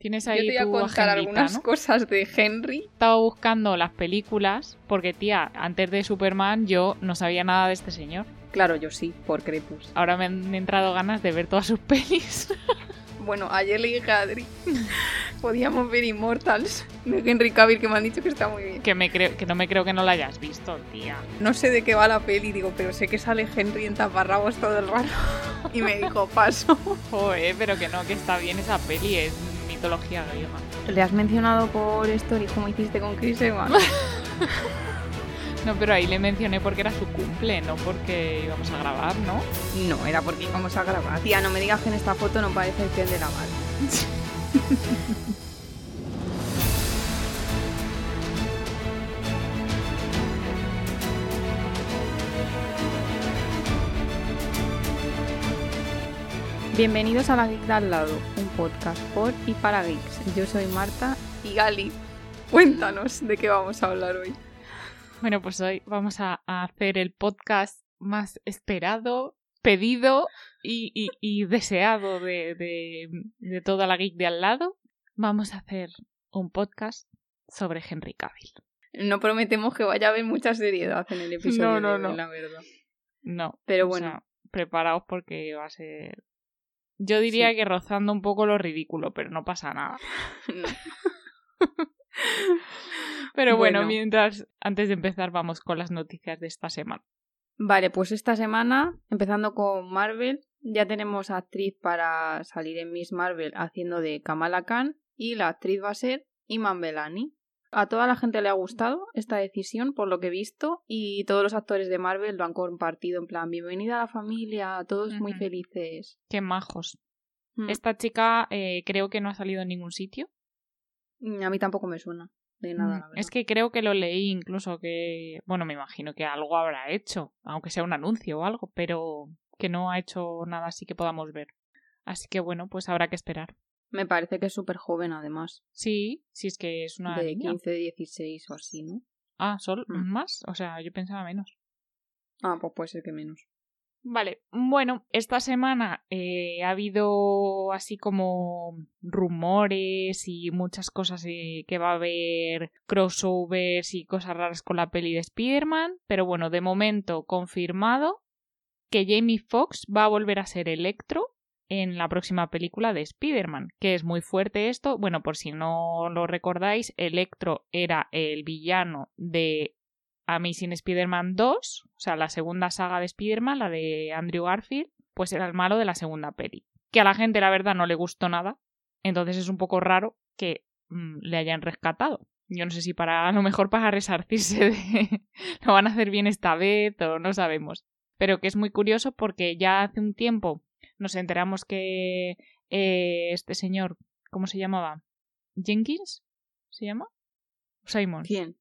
Tienes Yo ahí te voy a contar agendita, algunas ¿no? cosas de Henry. Estaba buscando las películas porque, tía, antes de Superman yo no sabía nada de este señor. Claro, yo sí, por Crepus. Ahora me han entrado ganas de ver todas sus pelis. Bueno, ayer le dije a Adri, podíamos ver Immortals de Henry Cavill, que me han dicho que está muy bien. que, me creo, que no me creo que no la hayas visto, tía. No sé de qué va la peli, digo, pero sé que sale Henry en taparrabos todo el rato. Y me dijo, paso. Joder, pero que no, que está bien esa peli, es mitología griega. ¿Le has mencionado por story como hiciste con Chris Evans? No, pero ahí le mencioné porque era su cumple, no porque íbamos a grabar, ¿no? No, era porque íbamos a grabar. Tía, no me digas que en esta foto no parece el Ken de la mar. Bienvenidos a La Geek de al lado, podcast por y para geeks. Yo soy Marta y Gali. Cuéntanos de qué vamos a hablar hoy. Bueno, pues hoy vamos a, a hacer el podcast más esperado, pedido y, y- y deseado de, de- de toda la geek de al lado. Vamos a hacer un podcast sobre Henry Cavill. No prometemos que vaya a haber mucha seriedad en el episodio, No, no, no. la verdad. No. Pero o bueno. sea, preparaos porque va a ser. Yo diría Sí. que rozando un poco lo ridículo, pero no pasa nada. No. Pero bueno, Bueno. mientras, antes de empezar, vamos con las noticias de esta semana. Vale, pues esta semana, empezando con Marvel, ya tenemos actriz para salir en Miss Marvel haciendo de Kamala Khan y la actriz va a ser Iman Belani. A toda la gente le ha gustado esta decisión, por lo que he visto, y todos los actores de Marvel lo han compartido en plan, bienvenida a la familia, todos muy felices. Qué majos. Mm. Esta chica eh, creo que no ha salido en ningún sitio. Mm, A mí tampoco me suena de nada, Mm, la verdad. Es que creo que lo leí incluso que, bueno, me imagino que algo habrá hecho, aunque sea un anuncio o algo, pero que no ha hecho nada así que podamos ver. Así que bueno, pues habrá que esperar. Me parece que es súper joven, además. Sí, sí es que es una de niña. 15, 16 o así, ¿no? Ah, ¿solo Mm. más? O sea, yo pensaba menos. Ah, pues puede ser que menos. Vale, bueno, esta semana eh, ha habido así como rumores y muchas cosas eh, que va a haber crossovers y cosas raras con la peli de Spider-Man, pero bueno, de momento confirmado que Jamie Foxx va a volver a ser Electro en la próxima película de Spider-Man, que es muy fuerte esto. Bueno, por si no lo recordáis, Electro era el villano de Amazing Spider-Man 2, o sea, la segunda saga de Spider-Man, la de Andrew Garfield, pues era el malo de la segunda peli. Que a la gente, la verdad, no le gustó nada. Entonces es un poco raro que mm, le hayan rescatado. Yo no sé si para, a lo mejor para resarcirse de lo van a hacer bien esta vez o no sabemos. Pero que es muy curioso porque ya hace un tiempo nos enteramos que eh, este señor, ¿cómo se llamaba? ¿Jenkins? ¿Se llama? Simon. ¿Quién?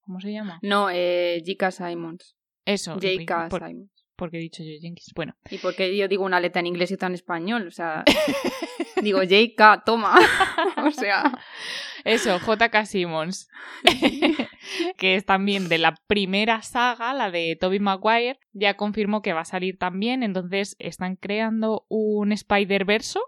¿Cómo se llama? No, eh, J.K. Simons. Eso. J.K. Simons. Porque he dicho yo Jenkins. Bueno, ¿Y por qué yo digo una letra en inglés y otra en español? O sea, digo J.K., toma. o sea, eso, J.K. Simmons. que es también de la primera saga, la de Tobey Maguire, ya confirmó que va a salir también, entonces están creando un Spider-Verso.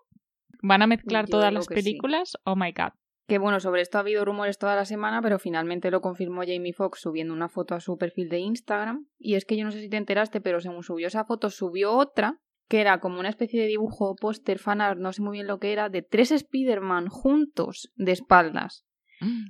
Van a mezclar Yo todas las sí. películas. Oh my god. Que bueno, sobre esto ha habido rumores toda la semana, pero finalmente lo confirmó Jamie Foxx subiendo una foto a su perfil de Instagram. Y es que yo no sé si te enteraste, pero según subió esa foto, subió otra que era como una especie de dibujo póster fanart, no sé muy bien lo que era, de tres Spider-Man juntos de espaldas.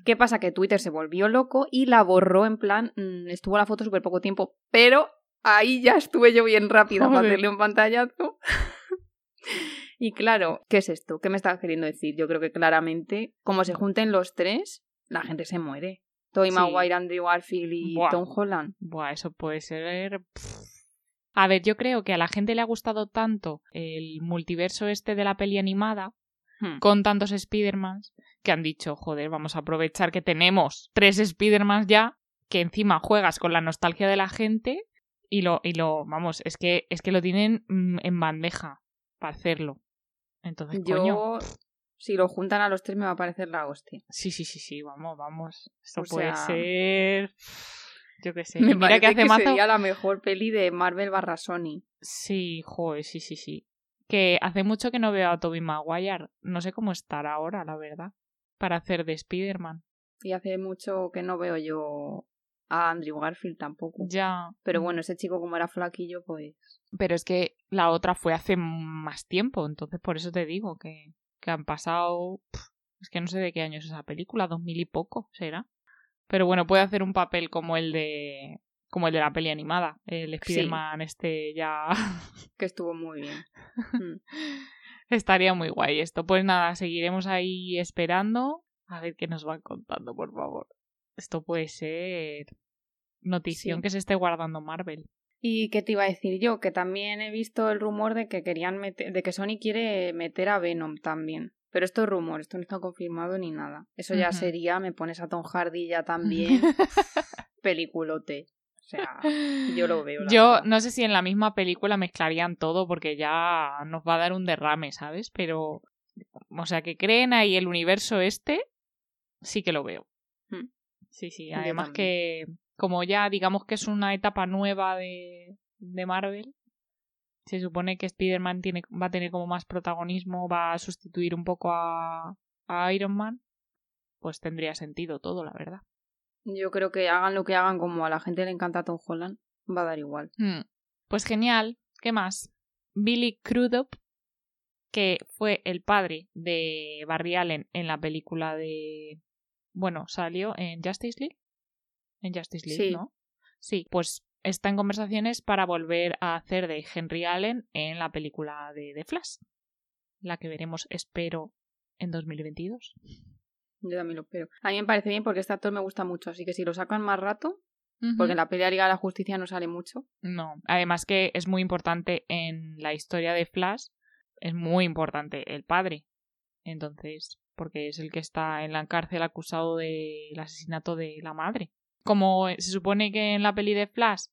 ¿Qué pasa? Que Twitter se volvió loco y la borró en plan, mm, estuvo la foto súper poco tiempo, pero ahí ya estuve yo bien rápida para hacerle un pantallazo. y claro, ¿qué es esto? ¿Qué me estás queriendo decir? Yo creo que claramente, como se junten los tres, la gente se muere. Tobey Sí. Maguire, Andrew Garfield y Buah. Tom Holland. Buah, eso puede ser. pff. A ver, yo creo que a la gente le ha gustado tanto el multiverso este de la peli animada, Hmm. con tantos Spider-Mans, que han dicho, joder, vamos a aprovechar que tenemos tres Spider-Mans ya, que encima juegas con la nostalgia de la gente y lo, y lo, vamos, es que, es que lo tienen mm, en bandeja para hacerlo. Entonces, coño. Yo, si lo juntan a los tres, me va a parecer la hostia. Sí, sí, sí, sí, vamos, vamos. Esto O puede sea, ser. Yo qué sé. Me mira parece que hace que mazo. sería la mejor peli de Marvel barra Sony. Sí, joder, sí, sí, sí. que hace mucho que no veo a Tobey Maguire. No sé cómo estará ahora, la verdad, para hacer de Spider-Man. Y hace mucho que no veo yo a Andrew Garfield tampoco. Ya. Pero bueno, ese chico como era flaquillo, pues... Pero es que la otra fue hace más tiempo, entonces por eso te digo que, que han pasado... es que no sé de qué año es esa película, dos mil y poco será. Pero bueno, puede hacer un papel como el de como el de la peli animada, el Spider-Man este ya... que estuvo muy bien. Mm. Estaría muy guay esto. Pues nada, seguiremos ahí esperando a ver qué nos van contando, por favor. Esto puede ser notición que se esté guardando Marvel. ¿Y qué te iba a decir yo? Que también he visto el rumor de que querían meter, de que Sony quiere meter a Venom también. Pero esto es rumor, esto no está confirmado ni nada. Eso ya sería, me pones a Tom Hardy ya también. peliculote. O sea, yo lo veo. Yo no sé si en la misma película mezclarían todo porque ya nos va a dar un derrame, ¿sabes? Pero, o sea, que creen ahí el universo este, sí que lo veo. Hmm. Sí, sí. Además que, como ya digamos que es una etapa nueva de, de Marvel, se supone que Spider-Man tiene, va a tener como más protagonismo, va a sustituir un poco a, a Iron Man, pues tendría sentido todo, la verdad. Yo creo que hagan lo que hagan, como a la gente le encanta Tom Holland, va a dar igual. Hmm. Pues genial. ¿Qué más? Billy Crudup, que fue el padre de Barry Allen en la película de. Bueno, salió en Justice League. En Justice League, ¿no? Sí, pues está en conversaciones para volver a hacer de Henry Allen en la película de The Flash. La que veremos, espero, en 2022. Yo también lo espero. A mí me parece bien porque este actor me gusta mucho, así que si lo sacan más rato, porque en la pelea Liga de la Justicia no sale mucho. No, además que es muy importante en la historia de Flash, es muy importante el padre. Entonces, porque es el que está en la cárcel acusado del asesinato de la madre. Como se supone que en la peli de Flash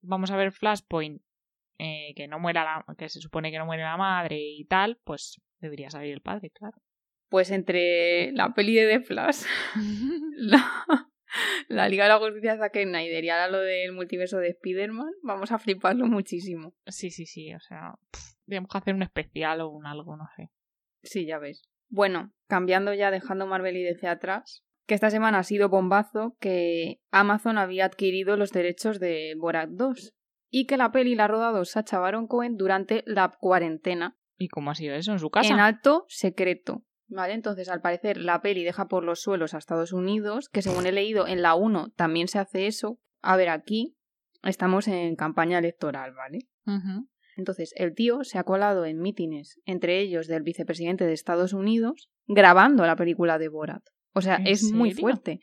vamos a ver Flashpoint, eh, que no muera la, que se supone que no muere la madre y tal, pues debería salir el padre, claro. Pues entre la peli de The Flash, la, Liga de la Justicia de Zack Snyder y ahora lo del multiverso de Spider-Man, vamos a fliparlo muchísimo. Sí, sí, sí, o sea, tenemos que hacer un especial o un algo, no sé. Sí, ya ves. Bueno, cambiando ya, dejando Marvel y DC atrás, que esta semana ha sido bombazo que Amazon había adquirido los derechos de Borat 2 y que la peli la ha rodado Sacha Baron Cohen durante la cuarentena. ¿Y cómo ha sido eso en su casa? En alto secreto. Vale, entonces al parecer la peli deja por los suelos a Estados Unidos, que según he leído en la 1 también se hace eso. A ver, aquí estamos en campaña electoral, ¿vale? Entonces el tío se ha colado en mítines, entre ellos del vicepresidente de Estados Unidos, grabando la película de Borat. O sea, es muy fuerte.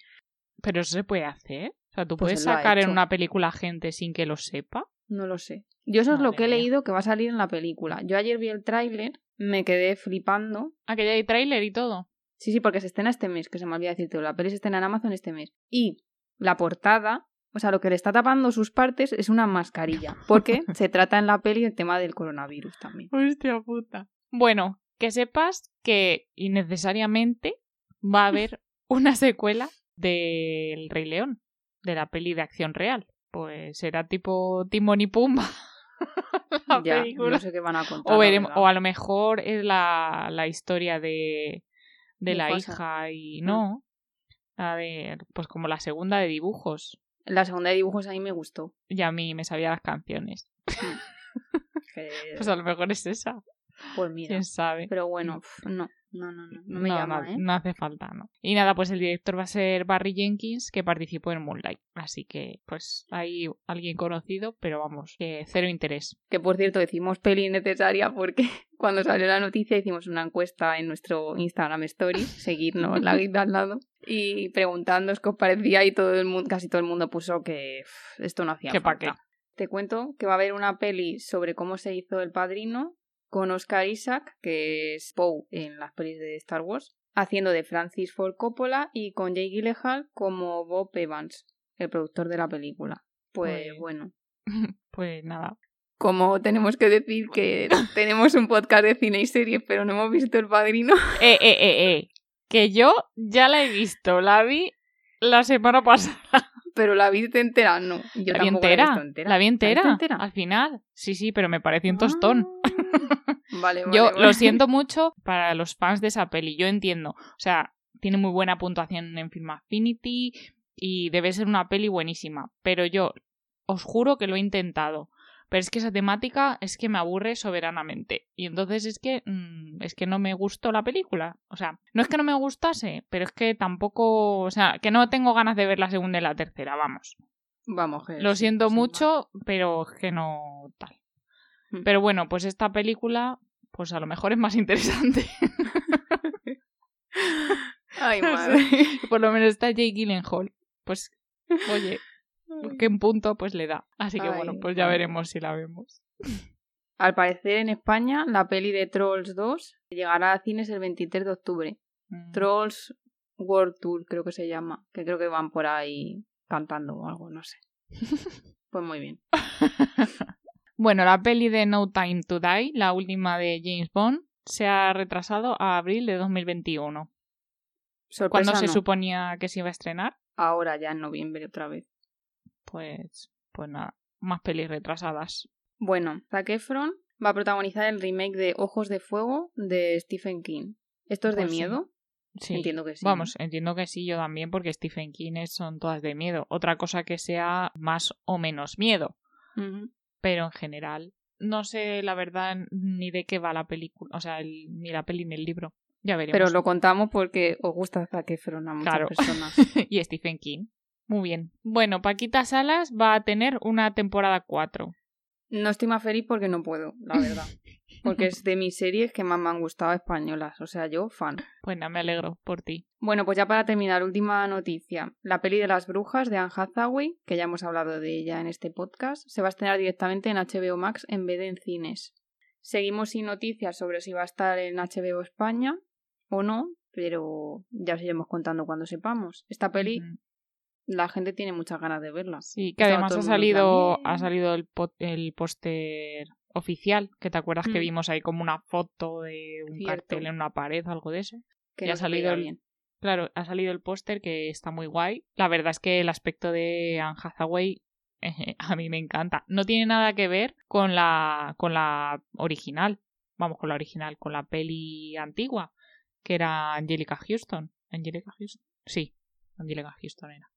Pero eso se puede hacer. O sea, tú pues puedes sacar en una película gente sin que lo sepa. No lo sé. Yo eso es lo que he leído que va a salir en la película. Yo ayer vi el tráiler, me quedé flipando. Ah, que ya hay tráiler y todo. Sí, sí, porque se estrena este mes, que se me olvida decirte. La peli se estrena en Amazon este mes. Y la portada, o sea, lo que le está tapando sus partes es una mascarilla. Porque se trata en la peli el tema del coronavirus también. Hostia puta. Bueno, que sepas que innecesariamente va a haber una secuela del Rey León, de la peli de acción real. Pues será tipo Timón y Pumba. ya, no sé qué van a contar. O, a lo mejor es la, la historia de, de la hija y mm. no. A ver, pues como la segunda de dibujos. La segunda de dibujos a mí me gustó. Y a mí me sabía las canciones. Mm. pues a lo mejor es esa. Pues mira. ¿Quién sabe? Pero bueno, no. No, no, no, no me llama, ¿eh? No hace falta, ¿no? Y nada, pues el director va a ser Barry Jenkins, que participó en Moonlight. Así que, pues, hay alguien conocido, pero vamos, que cero interés. Que por cierto, decimos peli necesaria porque cuando salió la noticia hicimos una encuesta en nuestro Instagram Story, seguirnos la guita al lado, y preguntándoos qué os parecía y todo el mundo, casi todo el mundo puso que esto no hacía falta. Te cuento que va a haber una peli sobre cómo se hizo El Padrino con Oscar Isaac, que es Poe en las pelis de Star Wars, haciendo de Francis Ford Coppola y con Jake Gyllenhaal como Bob Evans, el productor de la película. Pues, pues bueno. Pues nada. Como tenemos que decir que tenemos un podcast de cine y series, pero no hemos visto El Padrino. Eh, eh, eh, eh. Que yo ya la he visto, la vi la semana pasada. Pero la vi entera, no. Yo ¿La vi entera? La, vi entera. Al final. Sí, sí, pero me pareció un tostón. Ah. Vale, vale, Yo vale. lo siento mucho para los fans de esa peli, yo entiendo. O sea, tiene muy buena puntuación en Film Affinity y debe ser una peli buenísima. Pero yo os juro que lo he intentado. Pero es que esa temática es que me aburre soberanamente. Y entonces es que mm, es que no me gustó la película. O sea, no es que no me gustase, pero es que tampoco, o sea, que no tengo ganas de ver la segunda y la tercera, vamos. Vamos, Lo siento mucho, pero es que no tal. Mm. Pero bueno, pues esta película, pues a lo mejor es más interesante. Ay, madre. Por lo menos está Jake Gyllenhaal. Pues, oye, que en punto pues le da. Así que Ay, bueno, pues ya veremos si la vemos. Al parecer en España la peli de Trolls 2 llegará a cines el 23 de octubre. Mm. Trolls World Tour creo que se llama, que creo que van por ahí cantando o algo, no sé. Pues muy bien. Bueno, la peli de No Time to Die, la última de James Bond, se ha retrasado a abril de 2021. Sorpresa ¿Cuándo se suponía que se iba a estrenar? Ahora ya en noviembre otra vez. Pues, pues nada, más pelis retrasadas. Bueno, Zac Efron va a protagonizar el remake de Ojos de Fuego de Stephen King. ¿Esto es de Pues miedo? Sí. Entiendo que sí. Vamos, entiendo que sí, yo también, porque Stephen King son todas de miedo. Otra cosa que sea más o menos miedo. Pero en general no sé la verdad ni de qué va la película, o sea, el- ni la peli ni el libro. Ya veremos. Pero lo contamos porque os gusta Zac Efron a muchas Claro. personas. y Stephen King. Muy bien. Bueno, Paquita Salas va a tener una temporada 4. No estoy más feliz porque no puedo, la verdad. Porque es de mis series que más me han gustado españolas. O sea, yo fan. Pues nada, me alegro por ti. Bueno, pues ya para terminar, última noticia. La peli de las brujas de Anne Hathaway, que ya hemos hablado de ella en este podcast, se va a estrenar directamente en HBO Max en vez de en cines. Seguimos sin noticias sobre si va a estar en HBO España o no, pero ya os iremos contando cuando sepamos. Esta peli, la gente tiene muchas ganas de verla. Sí, que Estaba además ha salido, ha salido el, po- el póster oficial, que te acuerdas que Mm. vimos ahí como una foto de un Cierto. cartel en una pared o algo de eso. Que ha salido el- bien. Claro, ha salido el póster que está muy guay. La verdad es que el aspecto de Anne Hathaway eh, a mí me encanta. No tiene nada que ver con la, con la original. Vamos, con la original, con la peli antigua, que era Angelica Houston. ¿Angelica Houston? Sí, Angelica Houston era.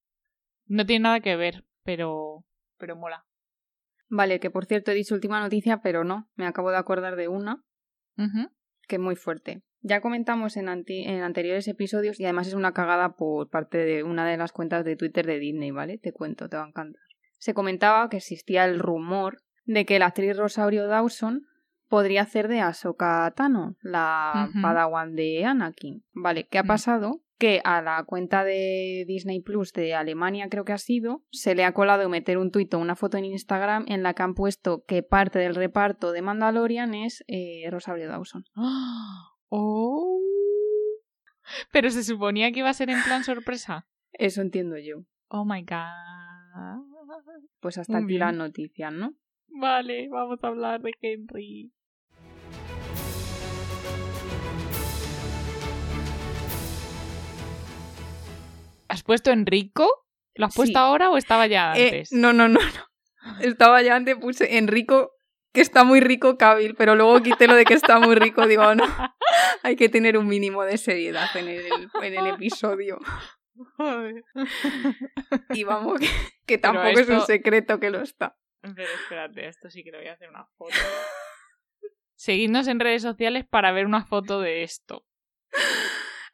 No tiene nada que ver, pero, pero mola. Vale, que por cierto he dicho última noticia, pero no, me acabo de acordar de una que es muy fuerte. Ya comentamos en, anti- en anteriores episodios y además es una cagada por parte de una de las cuentas de Twitter de Disney, ¿vale? Te cuento, te va a encantar. Se comentaba que existía el rumor de que la actriz Rosario Dawson podría hacer de Ahsoka Tano, la padawan de Anakin. Vale, ¿qué ha Mm. pasado? Que a la cuenta de Disney Plus de Alemania, creo que ha sido, se le ha colado meter un tuit o una foto en Instagram en la que han puesto que parte del reparto de Mandalorian es eh, Rosario Dawson. ¡Oh! Pero se suponía que iba a ser en plan sorpresa. Eso entiendo yo. Oh my god. Pues hasta Muy aquí bien. las noticias, ¿no? Vale, vamos a hablar de Henry. ¿Has puesto Enrico? ¿Lo has puesto Sí. ahora o estaba ya Eh, antes? no, no, no, no. Estaba ya antes, puse Enrico, que está muy rico Cabil, pero luego quité lo de que está muy rico. Digo, no, hay que tener un mínimo de seriedad en el, en el episodio. Joder. Y vamos, que, tampoco es un secreto que lo está. Pero espérate, esto sí que le voy a hacer una foto. Seguidnos en redes sociales para ver una foto de esto.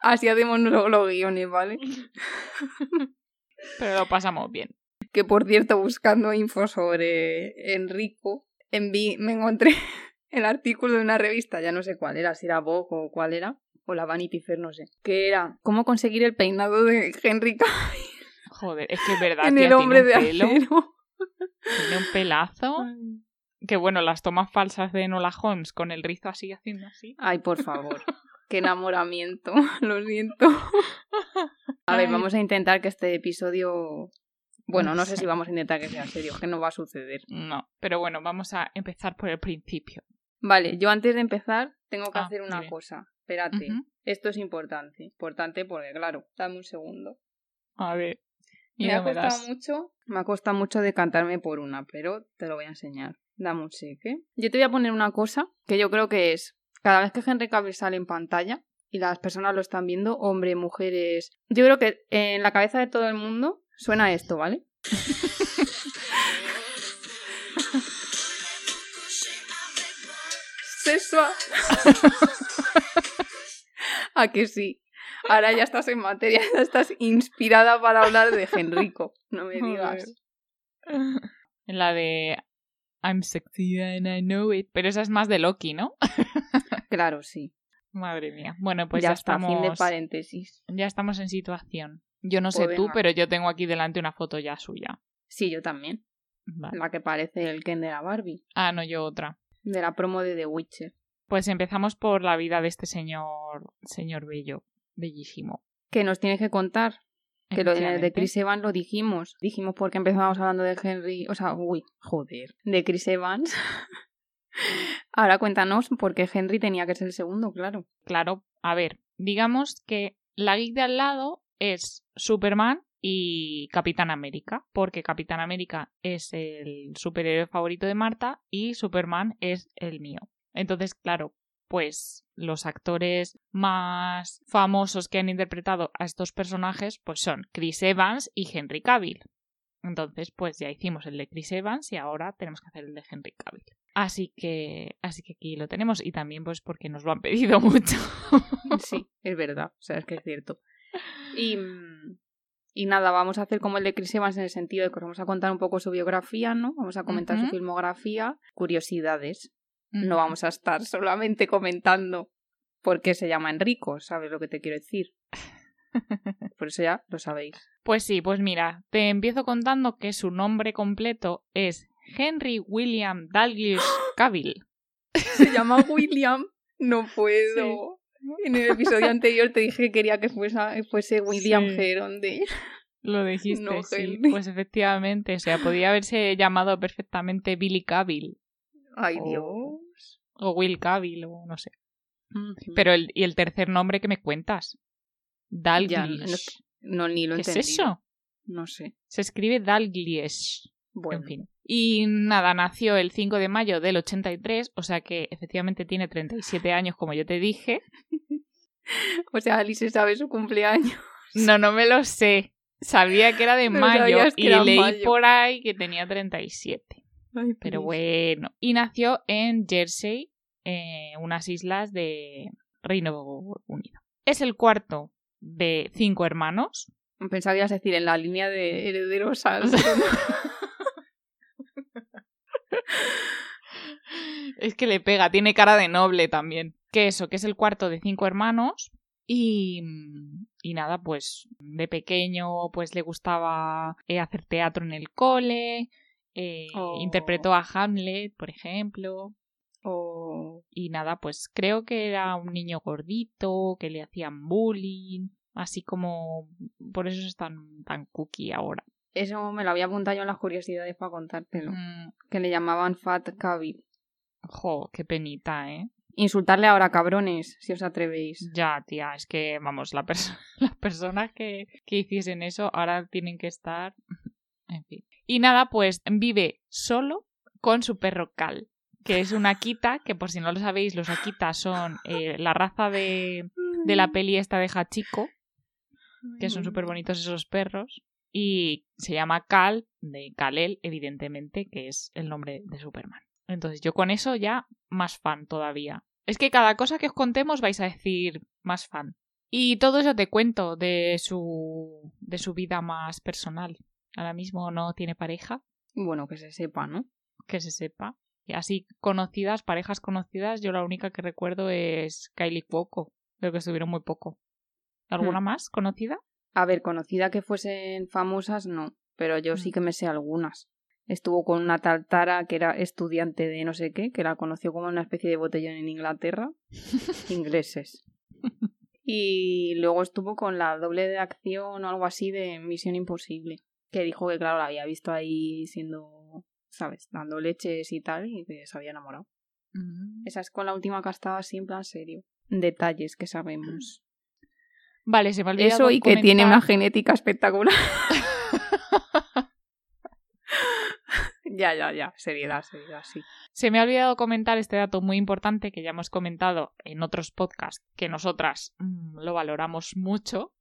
Así hacemos luego los guiones, ¿vale? Pero lo pasamos bien. Que por cierto, buscando info sobre Enrico, envi- me encontré el artículo de una revista, ya no sé cuál era, si era Vogue o cuál era, o la Vanity Fair, no sé, que era cómo conseguir el peinado de Henry Cavill Joder, es que es verdad, en tía, el tiene hombre un de pelo, acero. tiene un pelazo. Que bueno, las tomas falsas de Enola Holmes con el rizo así haciendo así. Ay, por favor. Qué enamoramiento, lo siento. A ver, vamos a intentar que este episodio... Bueno, no sé si vamos a intentar que sea serio, que no va a suceder. No, pero bueno, vamos a empezar por el principio. Vale, yo antes de empezar tengo que Ah, hacer una cosa. Espérate, esto es importante. Importante porque, claro, dame un segundo. A ver. Me ha costado das. mucho, me ha costado mucho decantarme por una, pero te lo voy a enseñar. Dame un seque. Yo te voy a poner una cosa que yo creo que es, cada vez que Henry Cavill sale en pantalla y las personas lo están viendo, hombres, mujeres, yo creo que en la cabeza de todo el mundo suena esto, ¿vale? Sexual. ¿A que sí? Ahora ya estás en materia, ya estás inspirada para hablar de Henrico. No me digas. En la de I'm sexy and I know it. Pero esa es más de Loki, ¿no? Claro, sí. Madre mía. Bueno, pues ya, ya, está, estamos. fin de paréntesis. Ya estamos en situación. Yo no sé Pues tú, pero yo tengo aquí delante una foto ya suya. Sí, yo también. Vale. La que parece el Ken de la Barbie. Ah, no, yo otra. De la promo de The Witcher. Pues empezamos por la vida de este señor, señor bello, bellísimo. Que nos tienes que contar. Que lo de. Chris Evans lo dijimos. Dijimos porque empezamos hablando de Henry. O sea, uy, joder. De Chris Evans. Ahora cuéntanos por qué Henry tenía que ser el segundo, claro. Claro, a ver, digamos que la geek de al lado es Superman y Capitán América, porque Capitán América es el superhéroe favorito de Marta y Superman es el mío. Entonces, claro, pues los actores más famosos que han interpretado a estos personajes pues son Chris Evans y Henry Cavill. Entonces, pues ya hicimos el de Chris Evans y ahora tenemos que hacer el de Henry Cavill. Así que, así que aquí lo tenemos y también pues porque nos lo han pedido mucho. Sí, es verdad. O sea, es que es cierto. Y, y nada, vamos a hacer como el de Chris Evans en el sentido de que os vamos a contar un poco su biografía, ¿no? Vamos a comentar su filmografía, curiosidades. No vamos a estar solamente comentando por qué se llama Enrico, ¿sabes lo que te quiero decir? Por eso ya lo sabéis. Pues sí, pues mira, te empiezo contando que su nombre completo es Henry William Dalglish Cavill. Se llama William. No puedo. En el episodio anterior te dije que quería que fuese, fuese William Sí. Geronde. Lo dijiste, No, sí. Pues efectivamente, o sea, podía haberse llamado perfectamente Billy Cavill Ay. Dios. o Will Cavill o no sé. Pero el, ¿y el tercer nombre que me cuentas? Dalglish. No, ni lo ¿Qué es eso? No sé. Se escribe Dalglish. Bueno, En fin. Y nada, nació el 5 de mayo del 83, o sea que efectivamente tiene 37 años, como yo te dije. o sea, Alice sabe su cumpleaños. No, no me lo sé. Sabía que era de mayo y leí mayo. por ahí que tenía 37. Ay, Pero bueno. Y nació en Jersey, eh, unas islas de Reino Unido. Es el cuarto de cinco hermanos. Pensaba que ibas a decir en la línea de herederos al Es que le pega, tiene cara de noble también. Que eso, que es el cuarto de cinco hermanos. Y, y nada, pues de pequeño pues le gustaba eh, hacer teatro en el cole. eh, Oh. Interpretó a Hamlet, por ejemplo. O Y nada, pues creo que era un niño gordito, que le hacían bullying. Así como por eso es tan, tan cookie ahora. Eso me lo había apuntado yo en las curiosidades para contártelo. Mm, Que le llamaban Fat Cavill. jo, qué penita, ¿eh? Insultarle ahora, cabrones, si os atrevéis. Ya, tía, es que, vamos, la perso- las personas que, que hiciesen eso ahora tienen que estar. En fin. Y nada, pues vive solo con su perro Cal, que es una Akita, que por si no lo sabéis, los Akitas son eh, la raza de, de la peli esta de Hachiko, que son súper bonitos esos perros. Y se llama Cal, de Kal-El, evidentemente, que es el nombre de Superman. Entonces yo con eso ya más fan todavía. Es que cada cosa que os contemos vais a decir más fan. Y todo eso te cuento de su de su vida más personal. Ahora mismo no tiene pareja, Bueno, que se sepa, ¿no? que se sepa. Y así conocidas, parejas conocidas, yo la única que recuerdo es Kylie Cuoco, creo que estuvieron muy poco. ¿Alguna Hmm. más conocida? A ver, conocida que fuesen famosas, no. Pero yo sí que me sé algunas. Estuvo con una tal Tara que era estudiante de no sé qué, que la conoció como una especie de botellón en Inglaterra. Ingleses. Y luego estuvo con la doble de acción o algo así de Misión Imposible. Que dijo que, claro, la había visto ahí siendo, ¿sabes? Dando leches y tal, y que se había enamorado. Mm. Esa es con la última que ha estado así en plan serio. Detalles que sabemos. Vale, se me ha olvidado Eso y que tiene una genética espectacular. ya, ya, ya. Seriedad, seriedad, sí. Se me ha olvidado comentar este dato muy importante que ya hemos comentado en otros podcasts que nosotras mm, lo valoramos mucho.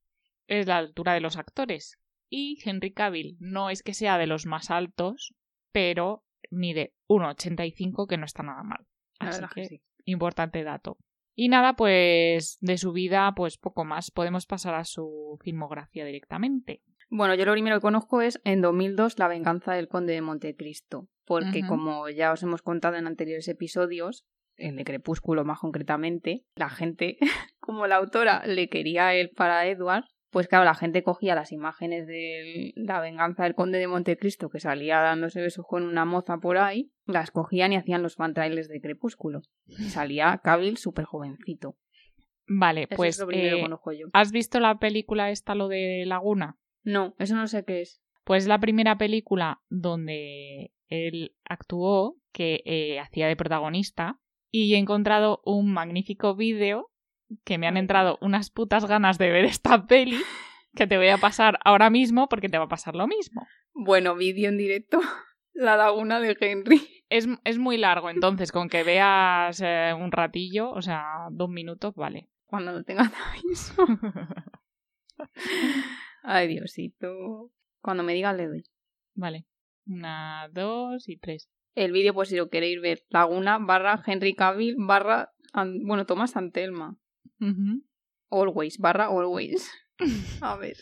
Es la altura de los actores. Y Henry Cavill no es que sea de los más altos, pero mide 1,85 que no está nada mal. Así que, que sí. importante dato. Y nada, pues de su vida, pues poco más. Podemos pasar a su filmografía directamente. Bueno, yo lo primero que conozco es en 2002 La venganza del conde de Montecristo, porque como ya os hemos contado en anteriores episodios, el de Crepúsculo más concretamente, la gente, como la autora le quería él para Edward, pues claro, la gente cogía las imágenes de La venganza del conde de Montecristo que salía dándose besos con una moza por ahí, las cogían y hacían los fan trailers de Crepúsculo. Y salía Cavill súper jovencito. Vale, Eso pues eh, yo. ¿has visto la película esta, lo de Laguna? No, eso no sé qué es. Pues la primera película donde él actuó, que eh, hacía de protagonista, y he encontrado un magnífico vídeo que me han entrado unas putas ganas de ver esta peli, que te voy a pasar ahora mismo porque te va a pasar lo mismo. Bueno, vídeo en directo. La laguna de Henry. Es, es muy largo, entonces con que veas eh, un ratillo, o sea, dos minutos, vale. Cuando no tengas aviso. Ay, Diosito. Cuando me digas le doy. vale. Una, dos y tres. El vídeo, pues si lo queréis ver, Laguna barra Henry Cavill barra, bueno, Tomás Antelma. Always, barra always. A ver.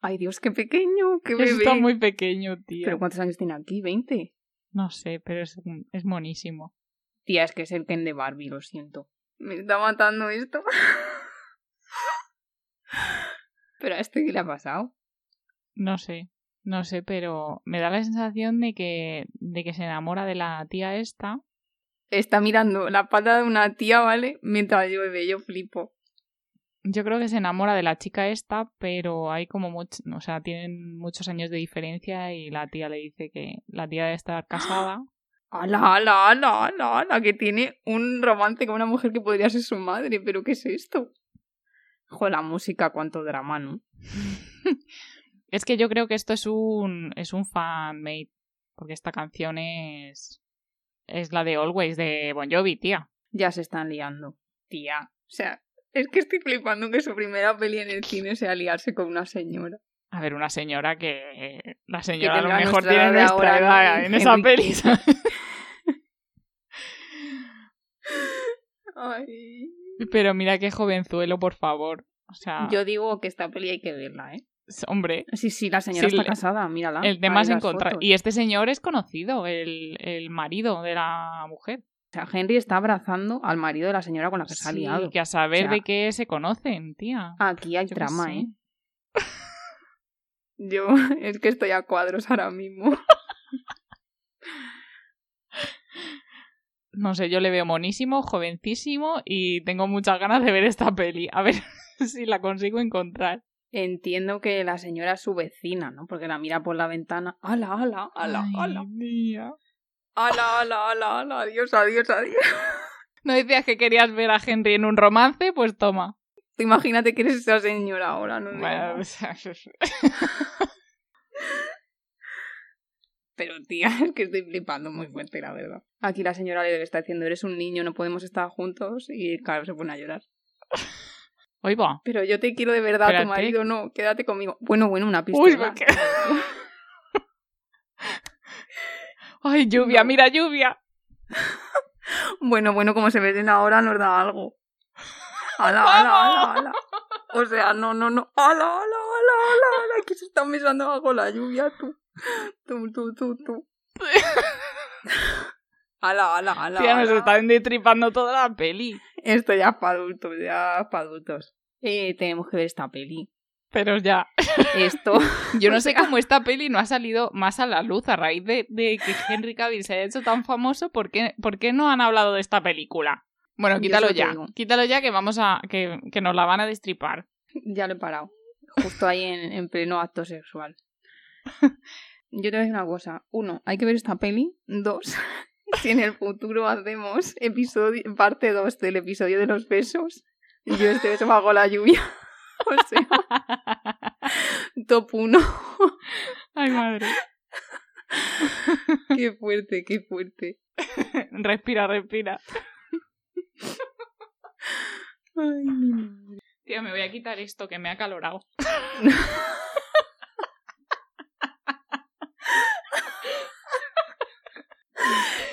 Ay, Dios, qué pequeño, qué bebé. Está muy pequeño, tío. ¿Pero cuántos años tiene aquí? ¿20? No sé, pero es, es monísimo. Tía, es que es el Ken de Barbie, lo siento. Me está matando esto. Pero a este qué le ha pasado. No sé, no sé, pero me da la sensación de que, de que se enamora de la tía esta. Está mirando la pata de una tía, ¿vale? Mientras llueve, yo flipo. Yo creo que se enamora de la chica esta, pero hay como mucho, o sea, tienen muchos años de diferencia y la tía le dice que la tía debe estar casada. ¡Hala, hala, hala, hala, hala! Que tiene un romance con una mujer que podría ser su madre. ¿Pero qué es esto? Joder, la música, cuánto drama, ¿no? es que yo creo que esto es un, es un fan-made, porque esta canción es, es la de Always de Bon Jovi, tía. Ya se están liando. Tía. O sea, es que estoy flipando que su primera peli en el cine sea liarse con una señora. A ver, una señora que la señora a lo mejor tiene nuestra edad en esa peli. Ay. Pero mira qué jovenzuelo, por favor. O sea, Yo digo que esta peli hay que verla, ¿eh? hombre, Sí, sí, la señora Sí, está casada, mírala. el tema es encontrar. Y este señor es conocido, el, el marido de la mujer. O sea, Henry está abrazando al marido de la señora con la que se ha Sí, liado. que a saber O sea, de qué se conocen, tía. Aquí hay Yo trama. ¿eh? Yo es que estoy a cuadros ahora mismo. No sé, yo le veo monísimo, jovencísimo y tengo muchas ganas de ver esta peli. A ver si la consigo encontrar. Entiendo que la señora es su vecina, ¿no? Porque la mira por la ventana. ¡Hala, hala, hala, hala! tía. ¡Hala, hala, hala, hala! ¡Adiós, adiós, adiós! ¿No decías que querías ver a Henry en un romance? Pues toma. Imagínate que eres esa señora ahora, no. Bueno, pues, Pero tía, es que estoy flipando muy fuerte, la verdad. Aquí la señora le estar diciendo, eres un niño, no podemos estar juntos. Y claro, se pone a llorar. Hoy va. Pero yo te quiero de verdad, Espérate. tu marido no, quédate conmigo. Bueno, bueno, una Uy. ¿por qué? Ay, lluvia, mira, lluvia. Bueno, bueno, como se ven ahora nos da algo. ¡Hala, hala, hala, hala! O sea, no, no, no. ¡Hala, hala, hala, hala! Que se están besando bajo la lluvia, tú. Tú, tú, tú, tú. ¡Hala, hala, hala! Tía, nos están destripando toda la peli. Esto ya es para adultos, ya es para adultos. Eh, tenemos que ver esta peli. Pero ya. Esto. Yo no sé cómo esta peli no ha salido más a la luz a raíz de, de que Henry Cavill se haya hecho tan famoso. ¿Por qué, por qué no han hablado de esta película? Bueno, quítalo ya. Quítalo ya que vamos a. que, que nos la van a destripar. Ya lo he parado. Justo ahí en, en pleno acto sexual. Yo te voy a decir una cosa. Uno, hay que ver esta peli. Dos, si en el futuro hacemos episodio, parte 2 del episodio de los besos, yo este beso bajo la lluvia. O sea, top 1. Ay, madre. qué fuerte, qué fuerte. respira, respira. Ay, mi madre. Tío, me voy a quitar esto que me ha calorado.